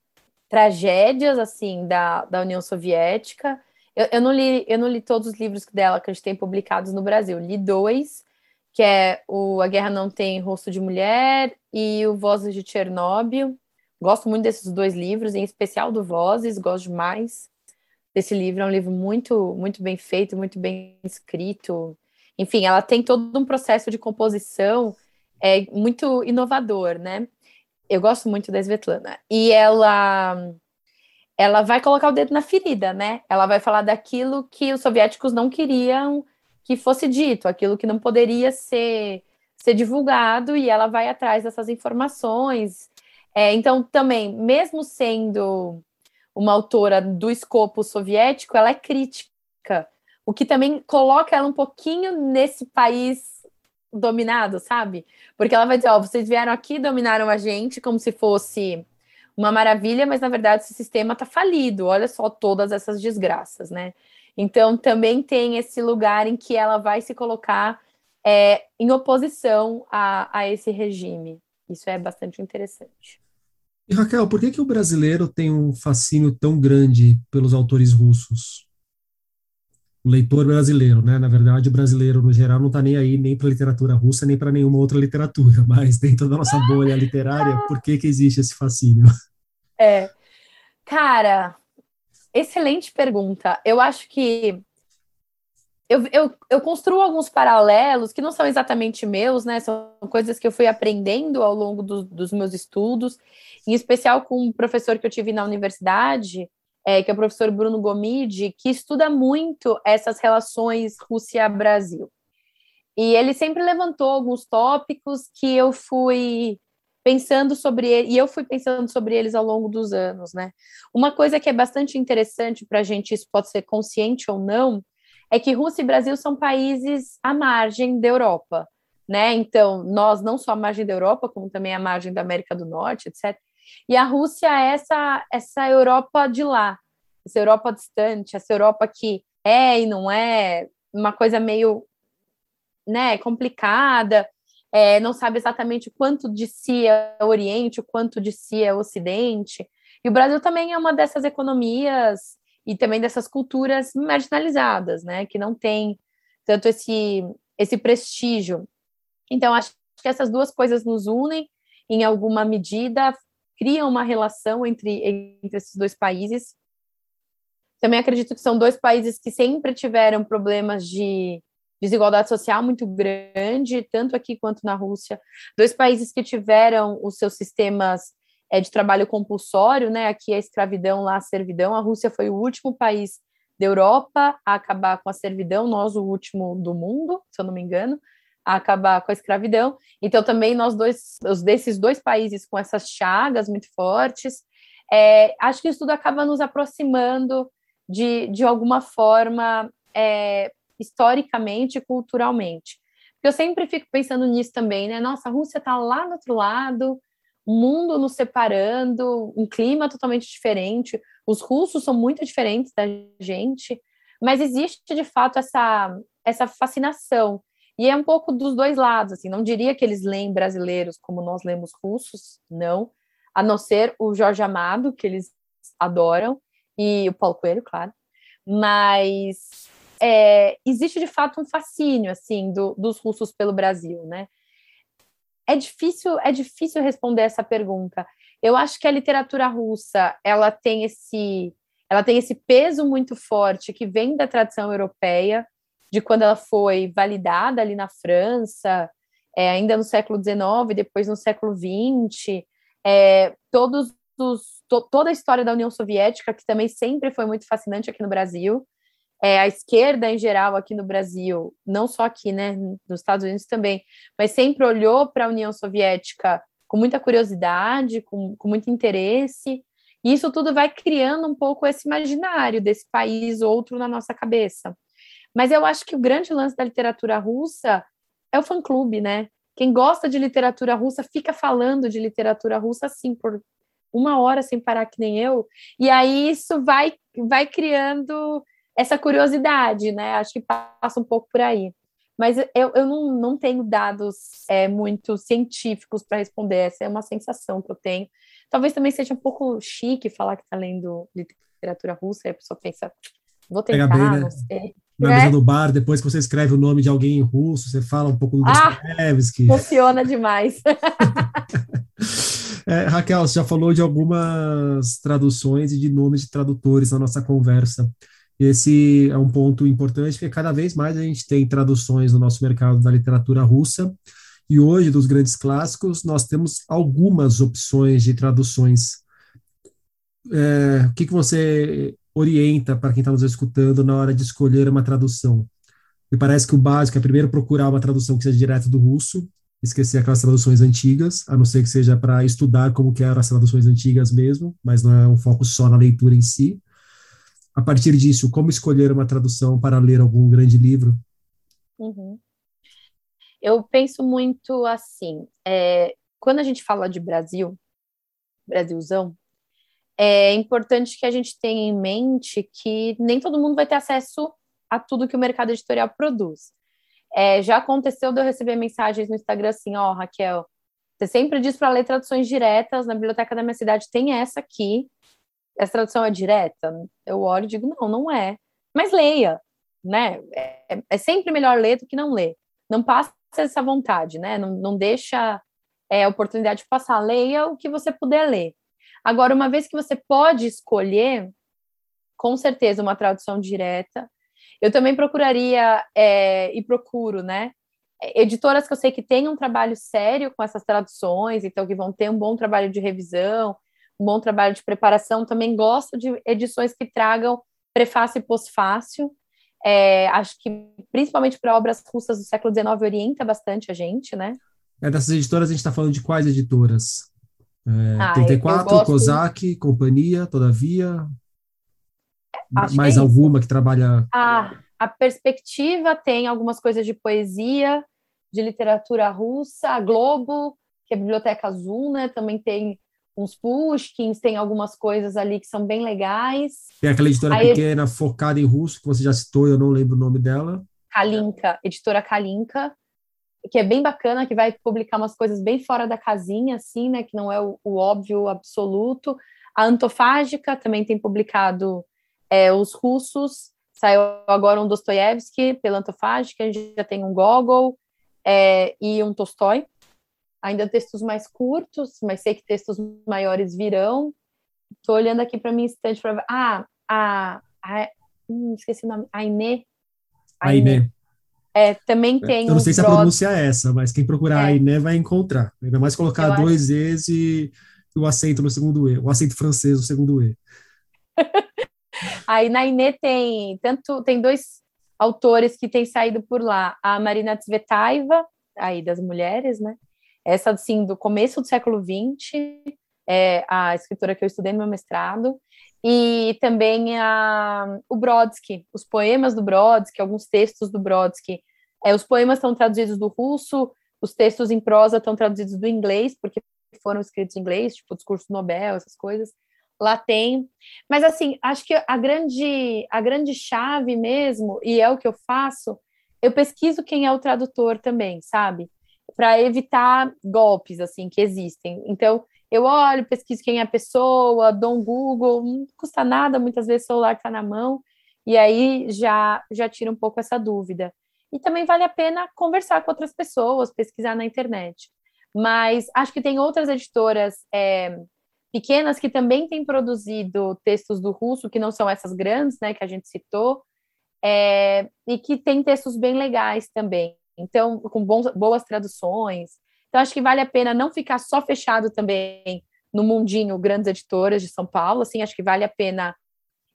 tragédias, assim, da, da União Soviética, eu, eu, não li, eu não li todos os livros dela que a gente tem publicados no Brasil. Li dois, que é o A Guerra Não Tem Rosto de Mulher e o Vozes de Chernobyl. Gosto muito desses dois livros, em especial do Vozes, gosto demais desse livro. É um livro muito, muito bem feito, muito bem escrito. Enfim, ela tem todo um processo de composição é, muito inovador, né? Eu gosto muito da Svetlana. E ela ela vai colocar o dedo na ferida, né? Ela vai falar daquilo que os soviéticos não queriam que fosse dito, aquilo que não poderia ser, ser divulgado, e ela vai atrás dessas informações. É, então, também, mesmo sendo uma autora do escopo soviético, ela é crítica, o que também coloca ela um pouquinho nesse país dominado, sabe? Porque ela vai dizer, ó, vocês vieram aqui, dominaram a gente como se fosse uma maravilha, mas na verdade esse sistema está falido. Olha só todas essas desgraças, né? Então também tem esse lugar em que ela vai se colocar é, em oposição a, a esse regime. Isso é bastante interessante. E Raquel, por que, que o brasileiro tem um fascínio tão grande pelos autores russos? O leitor brasileiro, né? Na verdade, o brasileiro, no geral, não está nem aí nem para literatura russa, nem para nenhuma outra literatura, *laughs* mas dentro da nossa bolha literária, *laughs* por que, que existe esse fascínio? É. Cara, excelente pergunta. Eu acho que eu, eu, eu, construo alguns paralelos que não são exatamente meus, né? São coisas que eu fui aprendendo ao longo do, dos meus estudos, em especial com um professor que eu tive na universidade, é, que é o professor Bruno Gomide, que estuda muito essas relações Rússia-Brasil. E ele sempre levantou alguns tópicos que eu fui pensando sobre ele, e eu fui pensando sobre eles ao longo dos anos, né? Uma coisa que é bastante interessante para a gente, isso pode ser consciente ou não, é que Rússia e Brasil são países à margem da Europa, né? Então, nós não só à margem da Europa, como também à margem da América do Norte, etc. E a Rússia é essa, essa Europa de lá, essa Europa distante, essa Europa que é e não é, uma coisa meio né, complicada, é, não sabe exatamente quanto de si é Oriente, o quanto de si é Ocidente. E o Brasil também é uma dessas economias e também dessas culturas marginalizadas, né, que não tem tanto esse, esse prestígio. Então, acho que essas duas coisas nos unem em alguma medida, criam uma relação entre, entre esses dois países. Também acredito que são dois países que sempre tiveram problemas de desigualdade social muito grande, tanto aqui quanto na Rússia. Dois países que tiveram os seus sistemas é, de trabalho compulsório, né? Aqui a escravidão, lá a servidão. A Rússia foi o último país da Europa a acabar com a servidão, nós o último do mundo, se eu não me engano a acabar com a escravidão. Então, também nós dois, os desses dois países com essas chagas muito fortes, é, acho que isso tudo acaba nos aproximando de, de alguma forma, é, historicamente e culturalmente. Porque eu sempre fico pensando nisso também, né? Nossa, a Rússia está lá do outro lado, o mundo nos separando, um clima totalmente diferente. Os russos são muito diferentes da gente, mas existe de fato essa, essa fascinação e é um pouco dos dois lados, assim, não diria que eles leem brasileiros como nós lemos russos, não, a não ser o Jorge Amado, que eles adoram, e o Paulo Coelho, claro. Mas é, existe de fato um fascínio assim do, dos russos pelo Brasil, né? É difícil, é difícil responder essa pergunta. Eu acho que a literatura russa ela tem esse, ela tem esse peso muito forte que vem da tradição europeia, de quando ela foi validada ali na França, é, ainda no século XIX, depois no século XX, é, todos os, to, toda a história da União Soviética, que também sempre foi muito fascinante aqui no Brasil, é, a esquerda em geral aqui no Brasil, não só aqui, né, nos Estados Unidos também, mas sempre olhou para a União Soviética com muita curiosidade, com, com muito interesse, e isso tudo vai criando um pouco esse imaginário desse país outro na nossa cabeça. Mas eu acho que o grande lance da literatura russa é o fã-clube, né? Quem gosta de literatura russa fica falando de literatura russa assim por uma hora sem parar que nem eu, e aí isso vai vai criando essa curiosidade, né? Acho que passa um pouco por aí. Mas eu, eu não, não tenho dados é, muito científicos para responder, essa é uma sensação que eu tenho. Talvez também seja um pouco chique falar que está lendo literatura russa, e a pessoa pensa, vou tentar, bem, né? não sei. Na né? mesa do bar, depois que você escreve o nome de alguém em russo, você fala um pouco do ah, Dostoevsky. Funciona demais. *laughs* é, Raquel, você já falou de algumas traduções e de nomes de tradutores na nossa conversa. Esse é um ponto importante, porque cada vez mais a gente tem traduções no nosso mercado da literatura russa, e hoje, dos grandes clássicos, nós temos algumas opções de traduções. É, o que, que você orienta para quem está nos escutando na hora de escolher uma tradução? Me parece que o básico é primeiro procurar uma tradução que seja direto do russo, esquecer aquelas traduções antigas, a não ser que seja para estudar como que eram as traduções antigas mesmo, mas não é um foco só na leitura em si a partir disso, como escolher uma tradução para ler algum grande livro? Uhum. Eu penso muito assim, é, quando a gente fala de Brasil, Brasilzão, é importante que a gente tenha em mente que nem todo mundo vai ter acesso a tudo que o mercado editorial produz. É, já aconteceu de eu receber mensagens no Instagram assim, ó, oh, Raquel, você sempre diz para ler traduções diretas, na biblioteca da minha cidade tem essa aqui, essa tradução é direta? Eu olho e digo, não, não é. Mas leia, né? É, é sempre melhor ler do que não ler. Não passe essa vontade, né? Não, não deixa é, a oportunidade de passar. Leia o que você puder ler. Agora, uma vez que você pode escolher, com certeza, uma tradução direta, eu também procuraria é, e procuro, né? Editoras que eu sei que têm um trabalho sério com essas traduções, então que vão ter um bom trabalho de revisão, um bom trabalho de preparação. Também gosto de edições que tragam prefácio e pós-fácil. É, acho que, principalmente para obras russas do século XIX, orienta bastante a gente, né? É, dessas editoras, a gente está falando de quais editoras? É, ah, 34, gosto... Kozak, Companhia, Todavia? Acho mais que é alguma que trabalha... Ah, a Perspectiva tem algumas coisas de poesia, de literatura russa, a Globo, que é a Biblioteca Azul, né? Também tem uns Pushkins, tem algumas coisas ali que são bem legais. Tem aquela editora Aí, pequena focada em russo, que você já citou, eu não lembro o nome dela. Kalinka, editora Kalinka, que é bem bacana, que vai publicar umas coisas bem fora da casinha, assim, né, que não é o, o óbvio absoluto. A Antofágica também tem publicado é, os russos, saiu agora um Dostoiévski pela Antofágica, a gente já tem um Gogol é, e um Tolstói, ainda textos mais curtos, mas sei que textos maiores virão. Estou olhando aqui para minha estante para ver. Ah, a, a hum, esqueci o nome, a Inê. A Inê. É, também tem. Eu não sei se a pronúncia é essa, mas quem procurar é. a Inê vai encontrar. Ainda mais colocar Eu dois acho... E's e o acento no segundo E, o acento francês no segundo E. *laughs* Aí na Inê tem tanto tem dois autores que têm saído por lá, a Marina Tsvetaeva, aí das mulheres, né? Essa, assim, do começo do século XX, é a escritora que eu estudei no meu mestrado, e também a, o Brodsky, os poemas do Brodsky, alguns textos do Brodsky. É, os poemas estão traduzidos do russo, os textos em prosa estão traduzidos do inglês, porque foram escritos em inglês, tipo discurso Nobel, essas coisas. Lá tem. Mas, assim, acho que a grande, a grande chave mesmo, e é o que eu faço, eu pesquiso quem é o tradutor também, sabe? Para evitar golpes assim que existem. Então, eu olho, pesquiso quem é a pessoa, dou um Google, não custa nada, muitas vezes o celular está na mão, e aí já, já tira um pouco essa dúvida. E também vale a pena conversar com outras pessoas, pesquisar na internet. Mas acho que tem outras editoras é, pequenas que também têm produzido textos do russo, que não são essas grandes, né, que a gente citou, é, e que tem textos bem legais também. Então, com bons, boas traduções. Então, acho que vale a pena não ficar só fechado também no mundinho grandes editoras de São Paulo. Assim, acho que vale a pena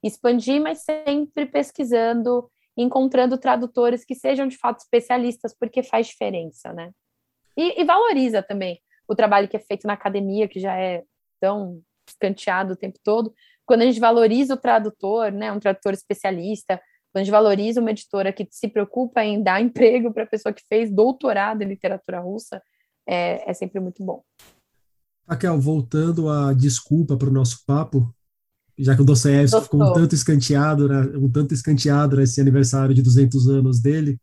expandir, mas sempre pesquisando, encontrando tradutores que sejam de fato especialistas, porque faz diferença, né? E, e valoriza também o trabalho que é feito na academia, que já é tão escanteado o tempo todo. Quando a gente valoriza o tradutor, né, um tradutor especialista, quando a gente valoriza uma editora que se preocupa em dar *laughs* emprego para a pessoa que fez doutorado em literatura russa, é, é sempre muito bom. Raquel, voltando à desculpa para o nosso papo, já que o Dostoiévski ficou um tanto escanteado, né, um tanto escanteado nesse aniversário de 200 anos dele,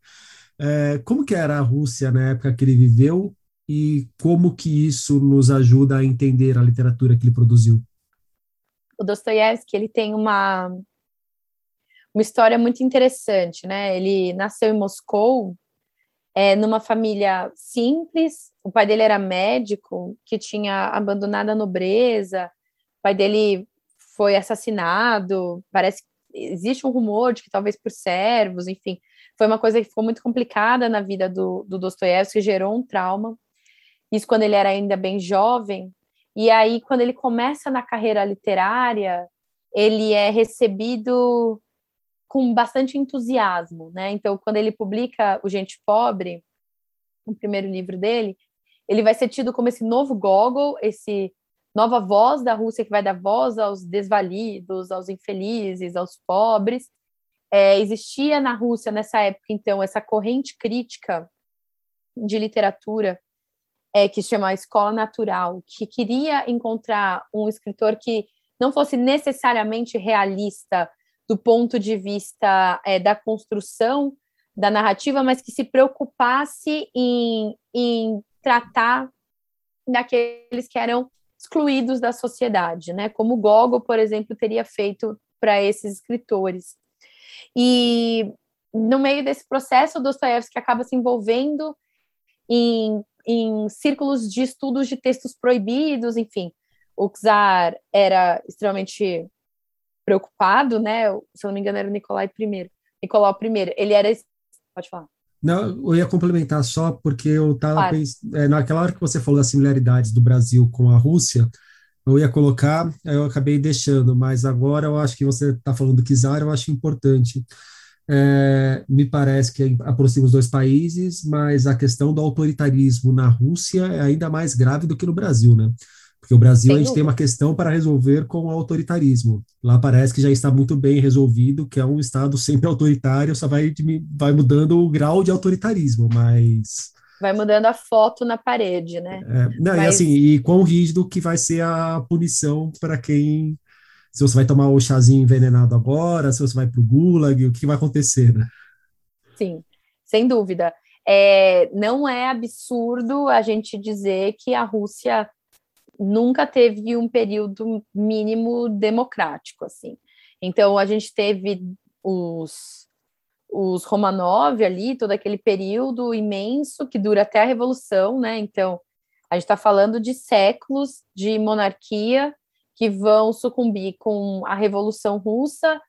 é, como que era a Rússia na época que ele viveu e como que isso nos ajuda a entender a literatura que ele produziu? O Dostoiévski, ele tem uma uma história muito interessante, né? Ele nasceu em Moscou, é, numa família simples. O pai dele era médico, que tinha abandonado a nobreza. O pai dele foi assassinado. Parece que existe um rumor de que talvez por servos, enfim. Foi uma coisa que ficou muito complicada na vida do, do Dostoiévski, gerou um trauma. Isso quando ele era ainda bem jovem. E aí, quando ele começa na carreira literária, ele é recebido com bastante entusiasmo, né? Então, quando ele publica O Gente Pobre, o primeiro livro dele, ele vai ser tido como esse novo Gogol, esse nova voz da Rússia que vai dar voz aos desvalidos, aos infelizes, aos pobres. É, existia na Rússia nessa época, então, essa corrente crítica de literatura é, que se chama Escola Natural, que queria encontrar um escritor que não fosse necessariamente realista do ponto de vista é, da construção da narrativa, mas que se preocupasse em, em tratar daqueles que eram excluídos da sociedade, né? Como Gogol, por exemplo, teria feito para esses escritores. E no meio desse processo, Dostoiévski acaba se envolvendo em, em círculos de estudos de textos proibidos, enfim. O czar era extremamente preocupado, né? Se eu não me engano, era o Nicolai I. Nicolau I. Ele era. Pode falar. Não, eu ia complementar só porque eu estava claro. pensando. É, naquela hora que você falou das similaridades do Brasil com a Rússia, eu ia colocar, eu acabei deixando, mas agora eu acho que você está falando do Kizar, eu acho importante. É, me parece que aproxima os dois países, mas a questão do autoritarismo na Rússia é ainda mais grave do que no Brasil, né? Porque o Brasil a gente tem uma questão para resolver com o autoritarismo. Lá parece que já está muito bem resolvido, que é um Estado *laughs* sempre autoritário, só vai, vai mudando o grau de autoritarismo, mas. Vai mudando a foto na parede, né? É, não, mas... e assim, e quão rígido que vai ser a punição para quem. Se você vai tomar o chazinho envenenado agora, se você vai para o gulag, o que vai acontecer, né? Sim, sem dúvida. É, não é absurdo a gente dizer que a Rússia nunca teve um período mínimo democrático, assim. Então, a gente teve os, os Romanov ali, todo aquele período imenso que dura até a Revolução, né? Então, a gente está falando de séculos de monarquia que vão sucumbir com a Revolução Russa.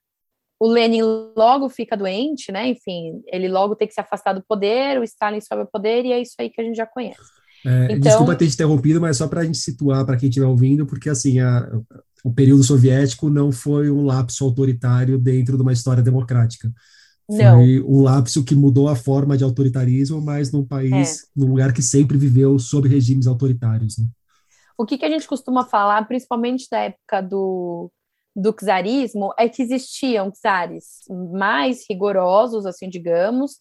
O Lenin logo fica doente, né? Enfim, ele logo tem que se afastar do poder, o Stalin sobe ao poder, e é isso aí que a gente já conhece. É, então... Desculpa ter te interrompido, mas só para a gente situar para quem estiver ouvindo, porque assim, a, o período soviético não foi um lapso autoritário dentro de uma história democrática. Não. Foi um lapso que mudou a forma de autoritarismo, mas num país, é. num lugar que sempre viveu sob regimes autoritários. Né? O que, que a gente costuma falar, principalmente da época do, do czarismo, é que existiam czares mais rigorosos, assim, digamos,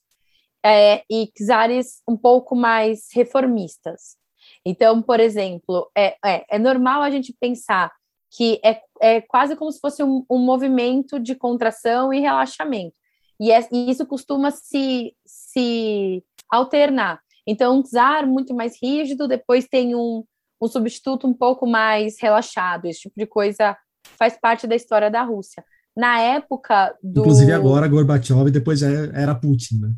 é, e czares um pouco mais reformistas. Então, por exemplo, é, é, é normal a gente pensar que é, é quase como se fosse um, um movimento de contração e relaxamento. E, é, e, isso costuma se, se alternar. Então, um czar muito mais rígido, depois tem um, um substituto um pouco mais relaxado. Esse tipo de coisa faz parte da história da Rússia. Na época do. Inclusive agora Gorbachev e depois já era Putin, né?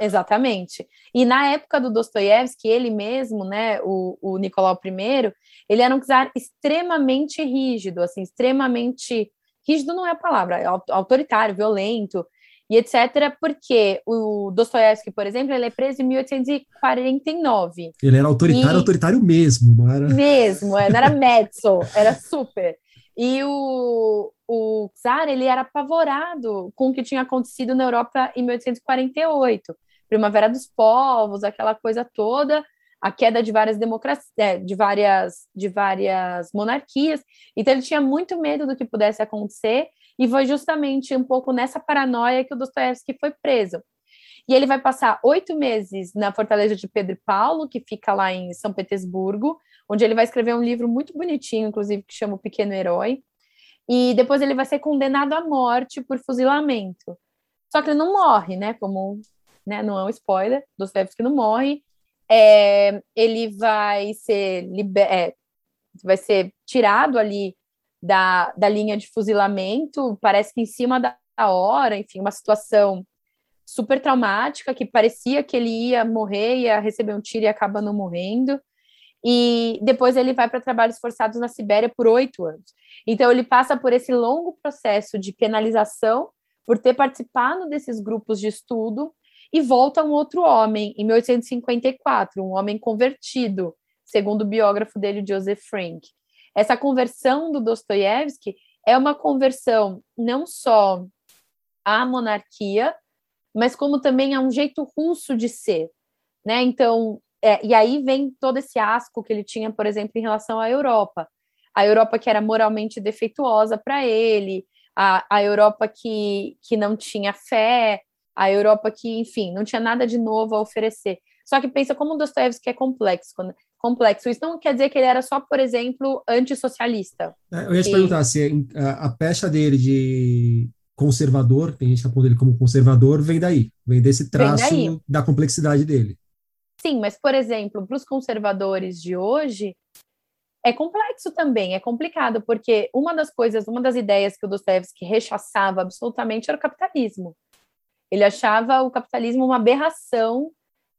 Exatamente. E na época do Dostoiévski, ele mesmo, né, o, o Nicolau I, ele era um czar extremamente rígido, assim, extremamente rígido não é a palavra, é autoritário, violento e etc, porque o Dostoiévski, por exemplo, ele é preso em 1849. Ele era autoritário, e... autoritário mesmo, não era? Mesmo, é, não era mezzo, era super. E o, o czar, ele era apavorado com o que tinha acontecido na Europa em 1848. Primavera dos Povos, aquela coisa toda, a queda de várias democracias, é, de várias, de várias monarquias. Então ele tinha muito medo do que pudesse acontecer e foi justamente um pouco nessa paranoia que o Dostoiévski foi preso. E ele vai passar oito meses na fortaleza de Pedro e Paulo, que fica lá em São Petersburgo, onde ele vai escrever um livro muito bonitinho, inclusive, que chama O Pequeno Herói. E depois ele vai ser condenado à morte por fuzilamento. Só que ele não morre, né? Como né, não é um spoiler, Dostoiévski não morre, é, ele vai ser, liber, é, vai ser tirado ali da, da linha de fuzilamento, parece que em cima da hora, enfim, uma situação super traumática, que parecia que ele ia morrer, ia receber um tiro e acaba não morrendo. E depois ele vai para trabalhos forçados na Sibéria por oito anos. Então ele passa por esse longo processo de penalização por ter participado desses grupos de estudo e volta um outro homem, em 1854, um homem convertido, segundo o biógrafo dele, Joseph Frank. Essa conversão do Dostoiévski é uma conversão não só à monarquia, mas como também a um jeito russo de ser, né? Então, é, e aí vem todo esse asco que ele tinha, por exemplo, em relação à Europa. A Europa que era moralmente defeituosa para ele, a, a Europa que, que não tinha fé, a Europa que, enfim, não tinha nada de novo a oferecer. Só que pensa como o Dostoiévski é complexo, complexo. Isso não quer dizer que ele era só, por exemplo, antissocialista. É, eu ia te perguntar se a, a pecha dele de conservador, tem gente que aponta ele como conservador, vem daí, vem desse traço vem daí. da complexidade dele. Sim, mas, por exemplo, para os conservadores de hoje, é complexo também, é complicado, porque uma das coisas, uma das ideias que o Dostoiévski rechaçava absolutamente era o capitalismo. Ele achava o capitalismo uma aberração,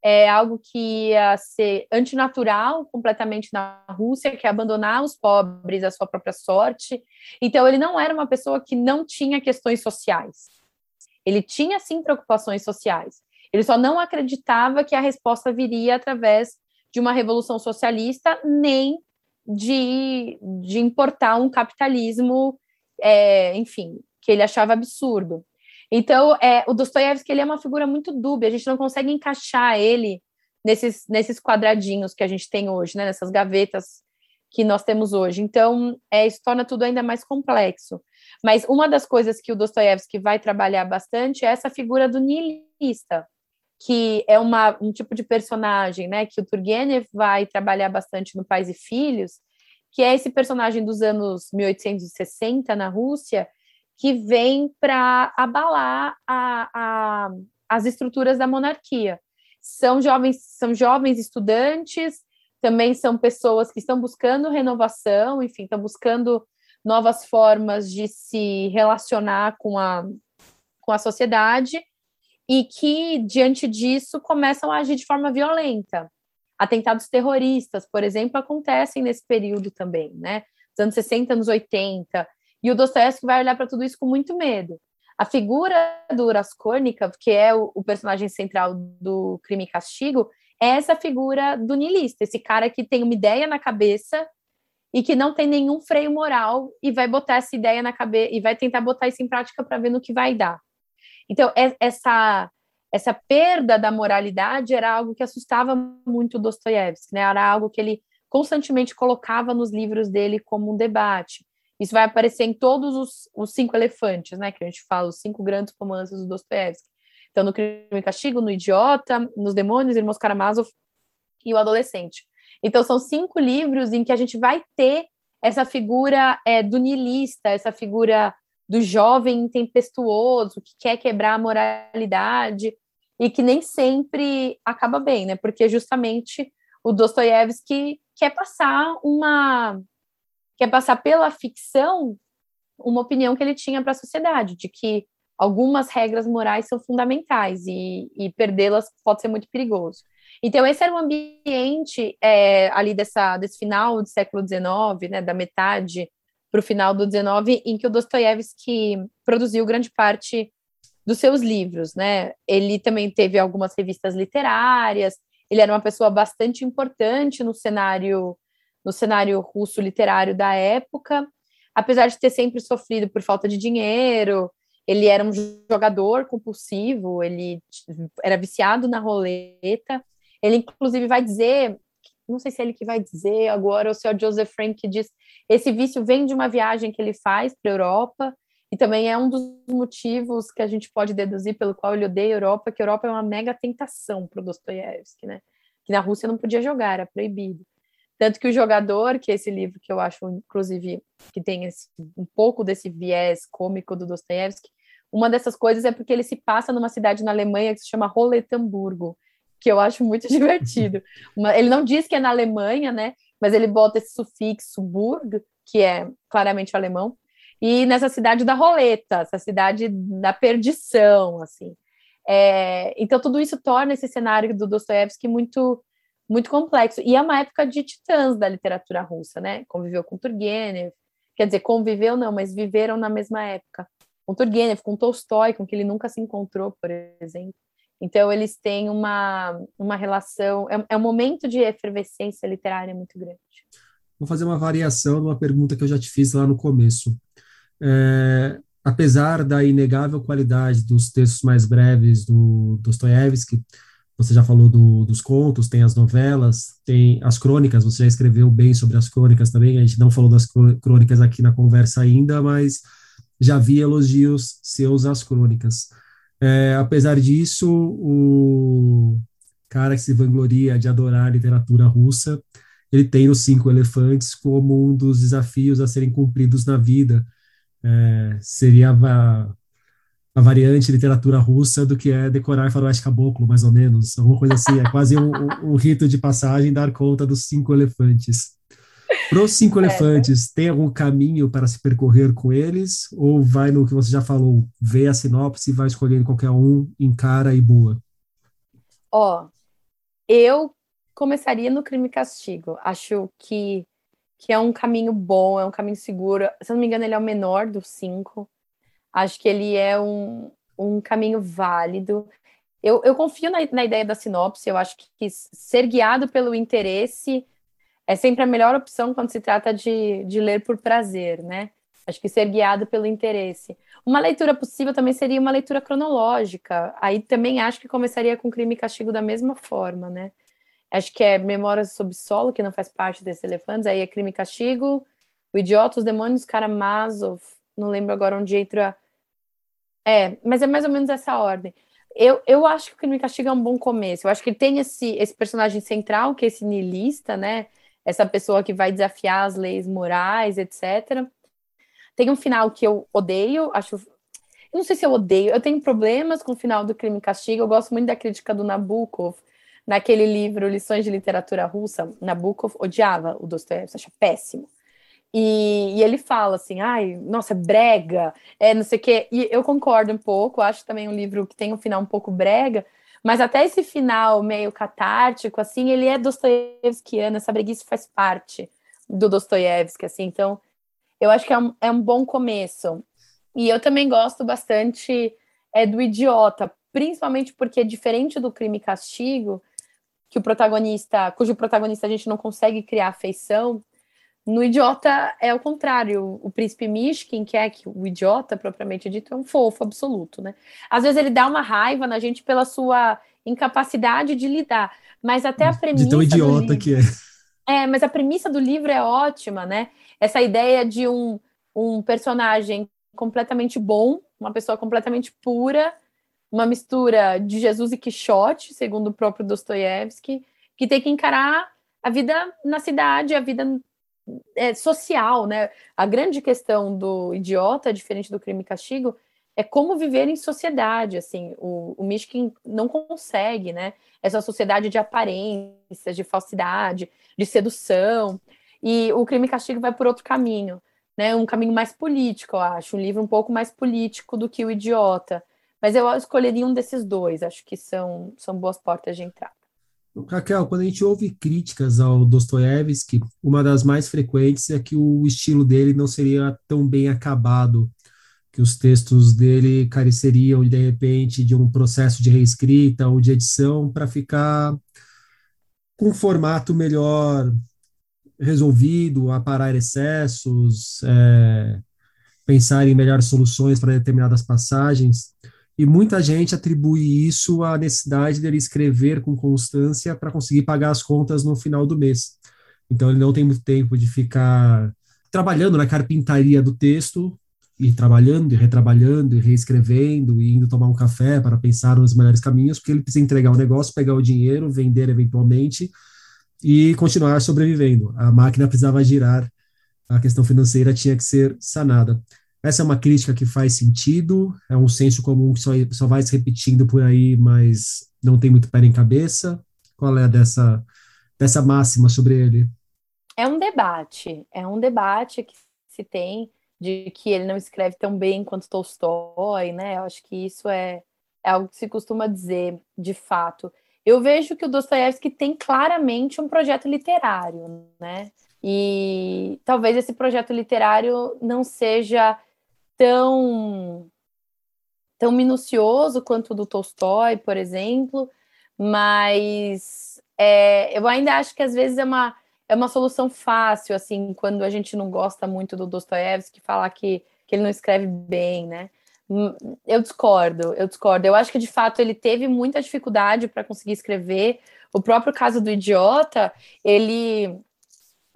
é algo que ia ser antinatural completamente na Rússia, que é abandonar os pobres à sua própria sorte. Então, ele não era uma pessoa que não tinha questões sociais. Ele tinha, sim, preocupações sociais. Ele só não acreditava que a resposta viria através de uma revolução socialista, nem de, de importar um capitalismo, é, enfim, que ele achava absurdo. Então, é, o Dostoiévski ele é uma figura muito dúbia, a gente não consegue encaixar ele nesses, nesses quadradinhos que a gente tem hoje, né, nessas gavetas que nós temos hoje. Então, é, isso torna tudo ainda mais complexo. Mas uma das coisas que o Dostoiévski vai trabalhar bastante é essa figura do niilista, que é uma, um tipo de personagem né, que o Turgenev vai trabalhar bastante no Pais e Filhos, que é esse personagem dos anos 1860 na Rússia, que vem para abalar a, a, as estruturas da monarquia. São jovens, são jovens estudantes, também são pessoas que estão buscando renovação, enfim, estão buscando novas formas de se relacionar com a, com a sociedade e que, diante disso, começam a agir de forma violenta. Atentados terroristas, por exemplo, acontecem nesse período também, né? Dos anos 60, anos 80, e o Dostoiévski vai olhar para tudo isso com muito medo. A figura do Raskolnikov, que é o, o, personagem central do Crime e Castigo, é essa figura do niilista, esse cara que tem uma ideia na cabeça e que não tem nenhum freio moral e vai botar essa ideia na cabeça e vai tentar botar isso em prática para ver no que vai dar. Então, é, essa essa perda da moralidade era algo que assustava muito Dostoiévski, né? Era algo que ele constantemente colocava nos livros dele como um debate. Isso vai aparecer em todos os, os cinco elefantes, né? Que a gente fala, os cinco grandes romances do Dostoiévski. Então, no Crime e Castigo, no Idiota, nos Demônios, Irmãos Karamazov e o Adolescente. Então, são cinco livros em que a gente vai ter essa figura é, do niilista, essa figura do jovem tempestuoso que quer quebrar a moralidade e que nem sempre acaba bem, né? Porque justamente o Dostoiévski quer passar uma quer passar pela ficção uma opinião que ele tinha para a sociedade, de que algumas regras morais são fundamentais e, e perdê-las pode ser muito perigoso. Então, esse era o ambiente é, ali dessa, desse final do século XIX, né, da metade para o final do XIX, em que o Dostoiévski produziu grande parte dos seus livros, né? Ele também teve algumas revistas literárias, ele era uma pessoa bastante importante no cenário no cenário russo literário da época, apesar de ter sempre sofrido por falta de dinheiro, ele era um jogador compulsivo, ele era viciado na roleta. Ele, inclusive, vai dizer, não sei se é ele que vai dizer agora, ou se é o Joseph Frank que diz, esse vício vem de uma viagem que ele faz para a Europa, e também é um dos motivos que a gente pode deduzir pelo qual ele odeia a Europa, que a Europa é uma mega tentação para o Dostoiévski, né? Que na Rússia não podia jogar, era proibido. Tanto que o jogador, que é esse livro que eu acho, inclusive, que tem esse, um pouco desse viés cômico do Dostoiévski, uma dessas coisas é porque ele se passa numa cidade na Alemanha que se chama Roletamburgo, que eu acho muito *laughs* divertido. Uma, ele não diz que é na Alemanha, né? Mas ele bota esse sufixo burg, que é claramente alemão, e nessa cidade da roleta, essa cidade da perdição, assim. É, então tudo isso torna esse cenário do Dostoiévski muito muito complexo. E é uma época de titãs da literatura russa, né? Conviveu com Turgenev, quer dizer, conviveu não, mas viveram na mesma época. Com Turgenev, com Tolstói, com que ele nunca se encontrou, por exemplo. Então, eles têm uma, uma relação, é, é um momento de efervescência literária muito grande. Vou fazer uma variação de uma pergunta que eu já te fiz lá no começo. É, apesar da inegável qualidade dos textos mais breves do Dostoiévski, você já falou do, dos contos, tem as novelas, tem as crônicas, você já escreveu bem sobre as crônicas também, a gente não falou das crônicas aqui na conversa ainda, mas já vi elogios seus às crônicas. É, apesar disso, o cara que se vangloria de adorar a literatura russa, ele tem os Cinco Elefantes como um dos desafios a serem cumpridos na vida, é, seria a, variante literatura russa do que é decorar faroeste caboclo, mais ou menos, alguma coisa assim, é quase um, um, um rito de passagem dar conta dos cinco elefantes. Para os cinco é. elefantes, tem algum caminho para se percorrer com eles? Ou vai no que você já falou, vê a sinopse, vai escolhendo qualquer um, encara e boa? Ó, eu começaria no crime e castigo. Acho que que é um caminho bom, é um caminho seguro. Se eu não me engano, ele é o menor dos cinco. Acho que ele é um, um caminho válido. Eu, eu confio na, na ideia da sinopse, eu acho que, que ser guiado pelo interesse é sempre a melhor opção quando se trata de, de ler por prazer, né? Acho que ser guiado pelo interesse. Uma leitura possível também seria uma leitura cronológica. Aí também acho que começaria com crime e castigo da mesma forma, né? acho que é Memórias sob Solo, que não faz parte desses elefantes, aí é Crime e Castigo, O Idiota, Os Demônios, Karamazov, não lembro agora onde entra. É, mas é mais ou menos essa ordem. Eu, eu acho que o Crime e Castigo é um bom começo. Eu acho que ele tem esse, esse personagem central, que é esse niilista, né? Essa pessoa que vai desafiar as leis morais, etc. Tem um final que eu odeio, acho. Eu não sei se eu odeio, eu tenho problemas com o final do Crime e Castigo. Eu gosto muito da crítica do Nabokov, naquele livro Lições de Literatura Russa, Nabokov odiava o Dostoiévski, acha péssimo. E, e, ele fala assim, ai, nossa, brega, é não sei o quê. E eu concordo um pouco, acho também um livro que tem um final um pouco brega, mas até esse final meio catártico, assim, ele é dostoiévskiano, essa breguice faz parte do Dostoiévski, assim, então eu acho que é um, é um bom começo. E eu também gosto bastante é, do Idiota, principalmente porque, diferente do Crime e Castigo, que o protagonista, cujo protagonista a gente não consegue criar afeição, no idiota é o contrário. O príncipe Mishkin, que é que o idiota propriamente dito, é um fofo absoluto, né? Às vezes ele dá uma raiva na gente pela sua incapacidade de lidar, mas até a premissa de tão idiota livro, que é. É, mas a premissa do livro é ótima, né? Essa ideia de um, um personagem completamente bom, uma pessoa completamente pura, uma mistura de Jesus e Quixote, segundo o próprio Dostoiévski, que tem que encarar a vida na cidade, a vida é, social, né? A grande questão do idiota, diferente do crime e castigo, é como viver em sociedade, assim, o, o Mishkin não consegue, né, essa sociedade de aparências, de falsidade, de sedução, e o Crime e Castigo vai por outro caminho, né, um caminho mais político, eu acho, um livro um pouco mais político do que o Idiota, mas eu escolheria um desses dois, acho que são, são boas portas de entrada. Raquel, quando a gente ouve críticas ao Dostoiévski, uma das mais frequentes é que o estilo dele não seria tão bem acabado, que os textos dele careceriam, de repente, de um processo de reescrita ou de edição para ficar com um formato melhor resolvido, aparar excessos, é, pensar em melhores soluções para determinadas passagens. E muita gente atribui isso à necessidade dele escrever com constância para conseguir pagar as contas no final do mês. Então ele não tem muito tempo de ficar trabalhando na carpintaria do texto e trabalhando e retrabalhando e reescrevendo e indo tomar um café para pensar nos melhores caminhos, porque ele precisa entregar o negócio, pegar o dinheiro, vender eventualmente e continuar sobrevivendo. A máquina precisava girar, a questão financeira tinha que ser sanada. Essa é uma crítica que faz sentido, é um senso comum que só, só vai se repetindo por aí, mas não tem muito pé em cabeça. Qual é dessa, dessa máxima sobre ele? É um debate, é um debate que se tem de que ele não escreve tão bem quanto Tolstói, né? Eu acho que isso é, é algo que se costuma dizer, de fato. Eu vejo que o Dostoiévski tem claramente um projeto literário, né? E talvez esse projeto literário não seja tão tão minucioso quanto o do Tolstói, por exemplo, mas é, eu ainda acho que às vezes é uma, é uma solução fácil, assim, quando a gente não gosta muito do Dostoiévski, falar que, que ele não escreve bem, né? Hum, eu discordo, eu discordo. Eu acho que de fato ele teve muita dificuldade para conseguir escrever. O próprio caso do idiota, ele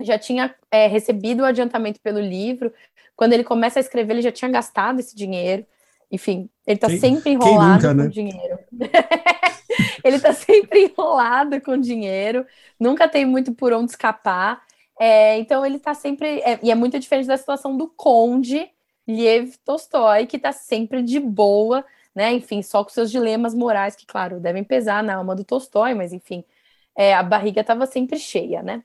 já tinha é, recebido o adiantamento pelo livro, quando ele começa a escrever, ele já tinha gastado esse dinheiro. Enfim, ele está sempre enrolado nunca, com né? dinheiro. *laughs* ele está sempre enrolado com dinheiro, nunca tem muito por onde escapar. É, então ele está sempre. É, e é muito diferente da situação do Conde Liev Tolstói, que está sempre de boa, né? Enfim, só com seus dilemas morais, que, claro, devem pesar na alma do Tolstói, mas enfim, é, a barriga estava sempre cheia, né?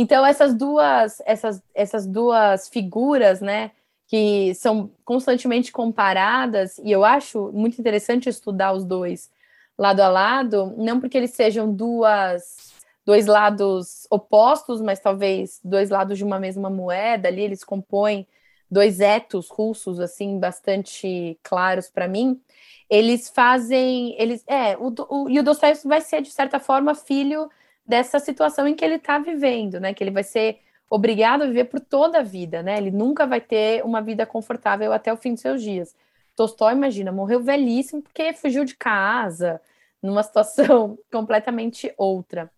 Então essas duas essas, essas duas figuras, né, que são constantemente comparadas e eu acho muito interessante estudar os dois lado a lado, não porque eles sejam duas dois lados opostos, mas talvez dois lados de uma mesma moeda, ali eles compõem dois etos russos assim bastante claros para mim. Eles fazem, eles é, o, o, e o Dostoiévski vai ser de certa forma filho dessa situação em que ele está vivendo, né? Que ele vai ser obrigado a viver por toda a vida, né? Ele nunca vai ter uma vida confortável até o fim dos seus dias. Tolstói, imagina, morreu velhíssimo porque fugiu de casa, numa situação *laughs* completamente outra.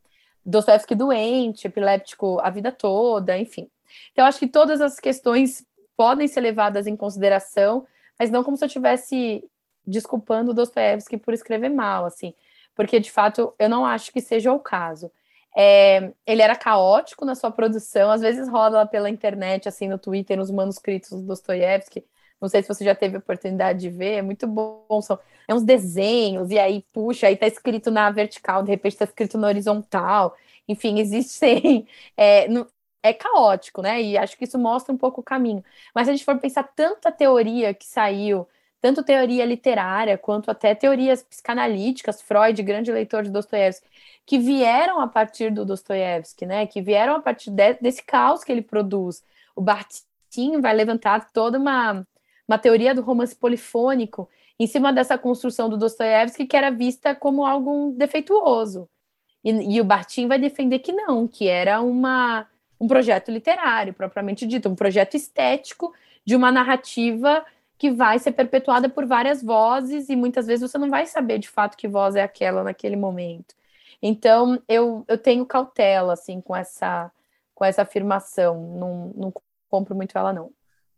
Dostoevsky doente, epiléptico a vida toda, enfim. Então, acho que todas as questões podem ser levadas em consideração, mas não como se eu estivesse desculpando Dostoevsky por escrever mal, assim, porque de fato eu não acho que seja o caso. É, ele era caótico na sua produção, às vezes roda pela internet, assim, no Twitter, nos manuscritos do Dostoiévski. Não sei se você já teve a oportunidade de ver, é muito bom. São é uns desenhos, e aí puxa, aí tá escrito na vertical, de repente tá escrito na horizontal. Enfim, existem. *laughs* É, no, é caótico, né? E acho que isso mostra um pouco o caminho. Mas se a gente for pensar tanta teoria que saiu, tanto teoria literária quanto até teorias psicanalíticas, Freud, grande leitor de Dostoiévski, que vieram a partir do Dostoiévski, né? Que vieram a partir de, desse caos que ele produz. O Bartin vai levantar toda uma, uma teoria do romance polifônico em cima dessa construção do Dostoiévski que era vista como algo defeituoso. E, e o Bartin vai defender que não, que era uma, um projeto literário, propriamente dito, um projeto estético de uma narrativa que vai ser perpetuada por várias vozes e muitas vezes você não vai saber de fato que voz é aquela naquele momento. Então, eu, eu tenho cautela, assim, com essa, com essa afirmação. Não, não compro muito ela, não.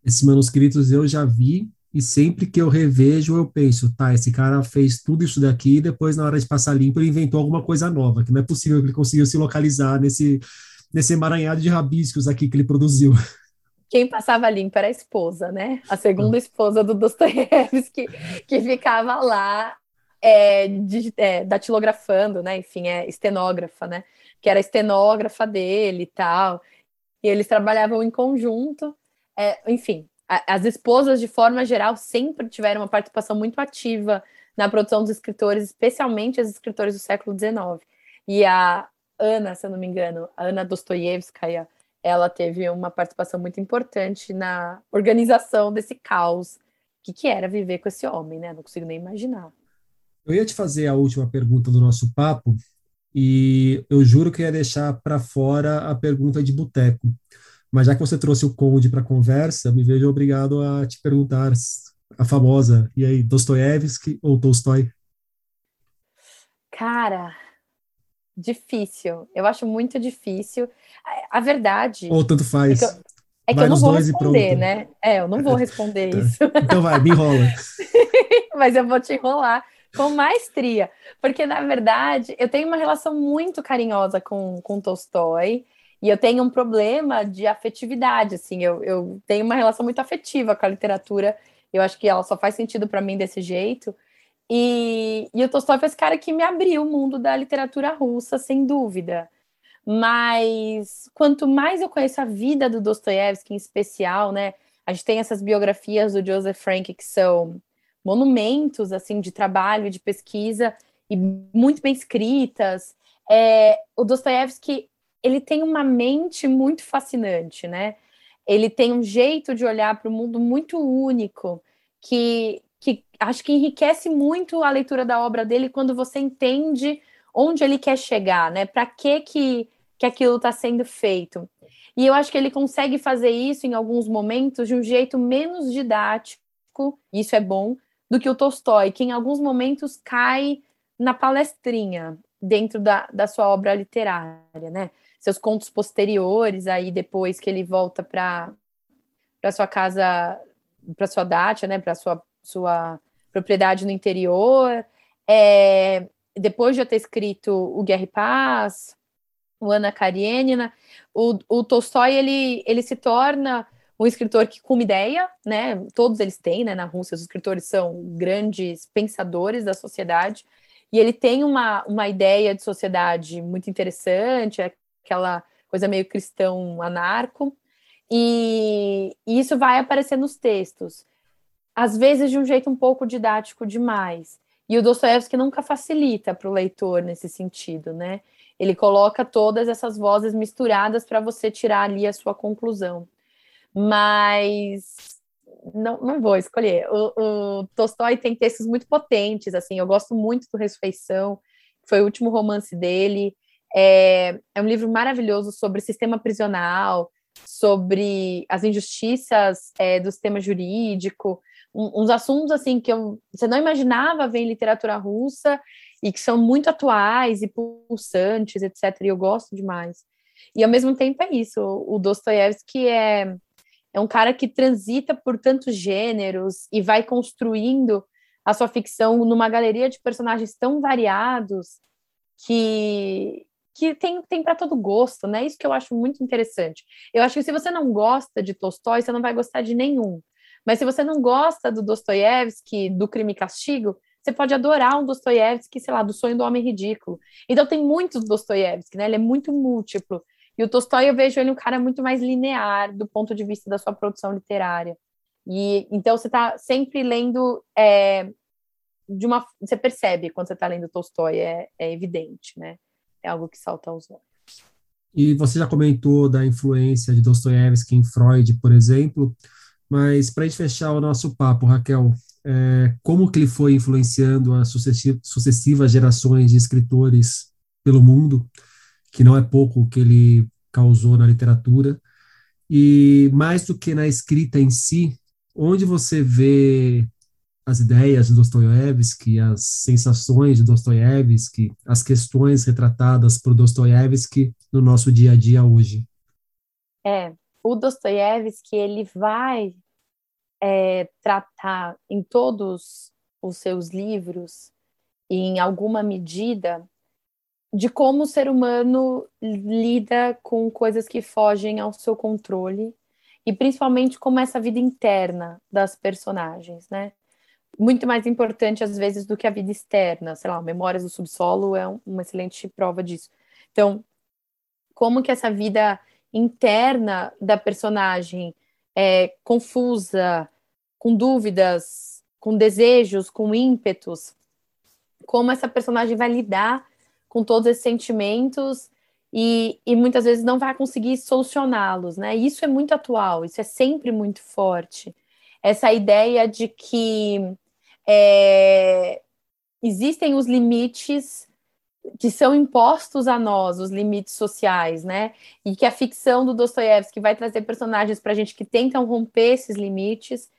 Esses manuscritos eu já vi, e sempre que eu revejo, eu penso, tá, esse cara fez tudo isso daqui, e depois, na hora de passar limpo, ele inventou alguma coisa nova, que não é possível que ele conseguiu se localizar nesse, nesse emaranhado de rabiscos aqui que ele produziu. *laughs* quem passava limpo era a esposa, né? A segunda esposa do Dostoiévski, que ficava lá é, de, é, datilografando, né? Enfim, é estenógrafa, né? Que era estenógrafa dele e tal. E eles trabalhavam em conjunto. É, enfim, a, as esposas, de forma geral, sempre tiveram uma participação muito ativa na produção dos escritores, especialmente as escritores do século XIX. E a Ana, se eu não me engano, a Ana Dostoiévskaya, ela teve uma participação muito importante na organização desse caos. O que, que era viver com esse homem, né? Não consigo nem imaginar. Eu ia te fazer a última pergunta do nosso papo e eu juro que ia deixar para fora a pergunta de boteco. Mas já que você trouxe o Conde para a conversa, me vejo obrigado a te perguntar a famosa, e aí, Dostoiévski ou Tolstói? Cara, difícil. Eu acho muito difícil. A, a verdade. Ou tanto faz. É que eu, é que eu não vou responder, né? É, eu não vou responder *laughs* tá. isso. Então vai, me enrola. *laughs* Mas eu vou te enrolar com maestria. Porque, na verdade, eu tenho uma relação muito carinhosa com, com Tolstói. E eu tenho um problema de afetividade, assim, eu, eu tenho uma relação muito afetiva com a literatura, eu acho que ela só faz sentido para mim desse jeito. E, e o Tolstói foi esse cara que me abriu o mundo da literatura russa, sem dúvida. Mas quanto mais eu conheço a vida do Dostoiévski em especial, né? A gente tem essas biografias do Joseph Frank que são monumentos assim de trabalho, de pesquisa e muito bem escritas. É, o Dostoiévski ele tem uma mente muito fascinante, né? Ele tem um jeito de olhar para o mundo muito único, que, acho que enriquece muito a leitura da obra dele quando você entende onde ele quer chegar, né? Para que, que que aquilo está sendo feito. E eu acho que ele consegue fazer isso em alguns momentos de um jeito menos didático, isso é bom, do que o Tolstói, que em alguns momentos cai na palestrinha dentro da, da sua obra literária, né? seus contos posteriores, aí depois que ele volta para sua casa, para sua dacha, né, para sua sua propriedade no interior. É, depois de eu ter escrito o Guerra e Paz, o Ana Karenina, o, o Tolstói ele, ele se torna um escritor que com ideia, né? Todos eles têm, né? Na Rússia, os escritores são grandes pensadores da sociedade, e ele tem uma, uma ideia de sociedade muito interessante, aquela coisa meio cristão anarco, e, e isso vai aparecer nos textos, às vezes de um jeito um pouco didático demais. E o Dostoiévski nunca facilita para o leitor nesse sentido, né? Ele coloca todas essas vozes misturadas para você tirar ali a sua conclusão. Mas não, não vou escolher. O, o Tolstói tem textos muito potentes, assim, eu gosto muito do Ressurreição, foi o último romance dele. É, é um livro maravilhoso sobre sistema prisional, sobre as injustiças é, do sistema jurídico, uns assuntos assim que eu, você não imaginava ver em literatura russa e que são muito atuais e pulsantes, etc. E eu gosto demais. E ao mesmo tempo é isso, o Dostoiévski é, é um cara que transita por tantos gêneros e vai construindo a sua ficção numa galeria de personagens tão variados que, que tem, tem para todo gosto, né? Isso que eu acho muito interessante. Eu acho que se você não gosta de Tolstói, você não vai gostar de nenhum. Mas se você não gosta do Dostoiévski, do Crime e Castigo, você pode adorar um Dostoiévski, sei lá, do Sonho do Homem Ridículo. Então tem muitos Dostoiévski, né? Ele é muito múltiplo. E o Tolstói eu vejo ele um cara muito mais linear do ponto de vista da sua produção literária. E então você está sempre lendo é, de uma, você percebe quando você está lendo Tolstói, é, é evidente, né? é algo que salta aos olhos. E você já comentou da influência de Dostoiévski em Freud, por exemplo, mas para a gente fechar o nosso papo, Raquel, é, como que ele foi influenciando as sucessivas gerações de escritores pelo mundo, que não é pouco o que ele causou na literatura, e mais do que na escrita em si, onde você vê as ideias de Dostoiévski, as sensações de Dostoiévski, as questões retratadas por Dostoiévski no nosso dia a dia hoje. É, o Dostoiévski ele vai é, tratar em todos os seus livros, em alguma medida, de como o ser humano lida com coisas que fogem ao seu controle e principalmente como essa vida interna das personagens, né? Muito mais importante às vezes do que a vida externa, sei lá, Memórias do Subsolo é uma excelente prova disso. Então, como que essa vida interna da personagem é confusa, com dúvidas, com desejos, com ímpetos, como essa personagem vai lidar com todos esses sentimentos e, e muitas vezes não vai conseguir solucioná-los, né? Isso é muito atual, isso é sempre muito forte. Essa ideia de que é, existem os limites que são impostos a nós, os limites sociais, né? E que a ficção do Dostoiévski vai trazer personagens para a gente que tentam romper esses limites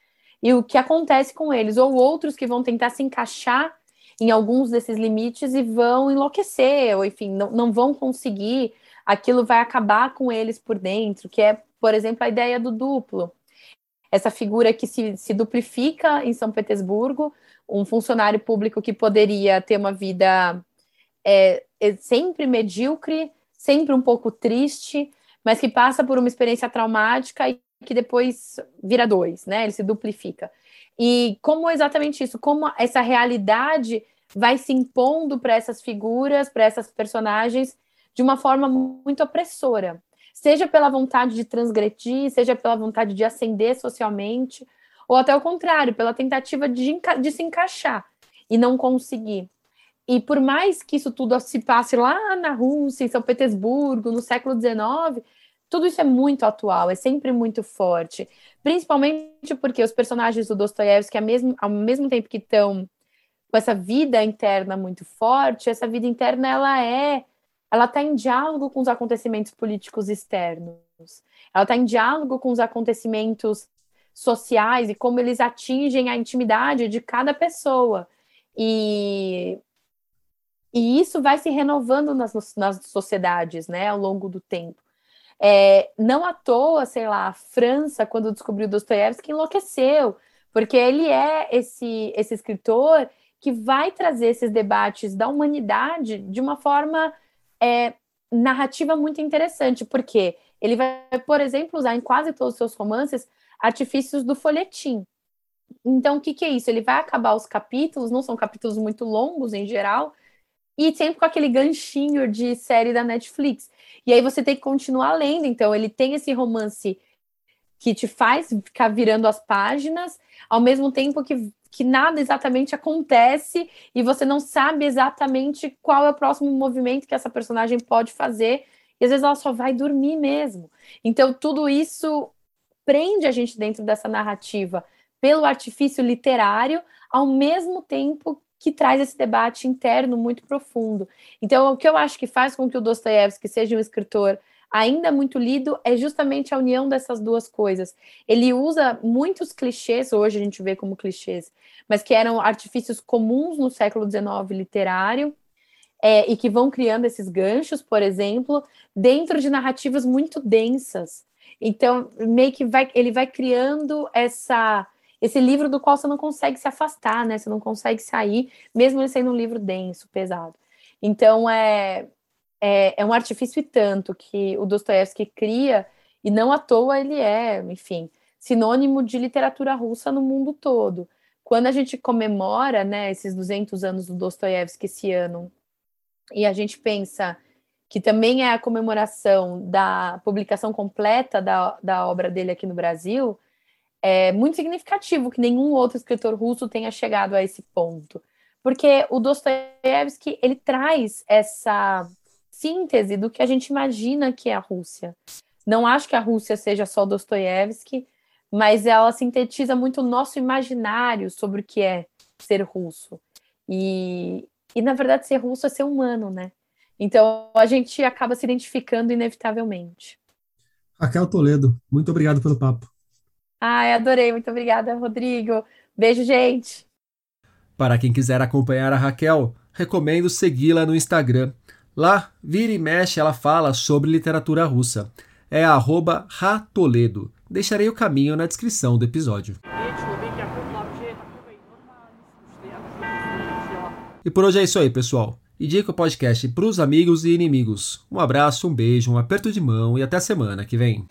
e o que acontece com eles, ou outros que vão tentar se encaixar em alguns desses limites e vão enlouquecer, ou enfim, não, não vão conseguir, aquilo vai acabar com eles por dentro, que é, por exemplo, a ideia do duplo. Essa figura que se, se duplifica em São Petersburgo, um funcionário público que poderia ter uma vida é, é sempre medíocre, sempre um pouco triste, mas que passa por uma experiência traumática e que depois vira dois, né? Ele se duplifica. E como exatamente isso, como essa realidade vai se impondo para essas figuras, para essas personagens, de uma forma muito opressora. Seja pela vontade de transgredir, seja pela vontade de ascender socialmente, ou até o contrário, pela tentativa de, de se encaixar e não conseguir. E por mais que isso tudo se passe lá na Rússia, em São Petersburgo, no século XIX, tudo isso é muito atual, é sempre muito forte. Principalmente porque os personagens do Dostoiévski, ao mesmo, tempo que estão com essa vida interna muito forte, essa vida interna ela é, ela está em diálogo com os acontecimentos políticos externos. Ela está em diálogo com os acontecimentos sociais e como eles atingem a intimidade de cada pessoa. E e isso vai se renovando nas, nas sociedades, né, ao longo do tempo. É, não à toa, sei lá, a França, quando descobriu Dostoiévski, enlouqueceu, porque ele é esse, esse escritor que vai trazer esses debates da humanidade de uma forma é, narrativa muito interessante, porque ele vai, por exemplo, usar em quase todos os seus romances artifícios do folhetim. Então, o que, que é isso? Ele vai acabar os capítulos, não são capítulos muito longos em geral, e sempre com aquele ganchinho de série da Netflix. E aí você tem que continuar lendo. Então, ele tem esse romance que te faz ficar virando as páginas, ao mesmo tempo que, que nada exatamente acontece e você não sabe exatamente qual é o próximo movimento que essa personagem pode fazer. E às vezes ela só vai dormir mesmo. Então, tudo isso prende a gente dentro dessa narrativa pelo artifício literário, ao mesmo tempo que traz esse debate interno muito profundo. Então, o que eu acho que faz com que o Dostoiévski seja um escritor ainda muito lido é justamente a união dessas duas coisas. Ele usa muitos clichês, hoje a gente vê como clichês, mas que eram artifícios comuns no século XIX literário, é, e que vão criando esses ganchos, por exemplo, dentro de narrativas muito densas. Então, meio que vai, ele vai criando essa esse livro do qual você não consegue se afastar, né? Você não consegue sair, mesmo ele sendo um livro denso, pesado. Então, é, é, é um artifício e tanto que o Dostoiévski cria, e não à toa ele é, enfim, sinônimo de literatura russa no mundo todo. Quando a gente comemora, né, esses 200 anos do Dostoiévski esse ano, e a gente pensa que também é a comemoração da publicação completa da, da obra dele aqui no Brasil, é muito significativo que nenhum outro escritor russo tenha chegado a esse ponto. Porque o Dostoiévski, ele traz essa síntese do que a gente imagina que é a Rússia. Não acho que a Rússia seja só Dostoiévski, mas ela sintetiza muito o nosso imaginário sobre o que é ser russo. E, e na verdade, ser russo é ser humano, né? Então a gente acaba se identificando inevitavelmente. Raquel Toledo, muito obrigado pelo papo. Ai, adorei. Muito obrigada, Rodrigo. Beijo, gente. Para quem quiser acompanhar a Raquel, recomendo segui-la no Instagram. Lá, vira e mexe, ela fala sobre literatura russa. É ratoledo. Deixarei o caminho na descrição do episódio. E por hoje é isso aí, pessoal. Indica o podcast para os amigos e inimigos. Um abraço, um beijo, um aperto de mão e até semana que vem.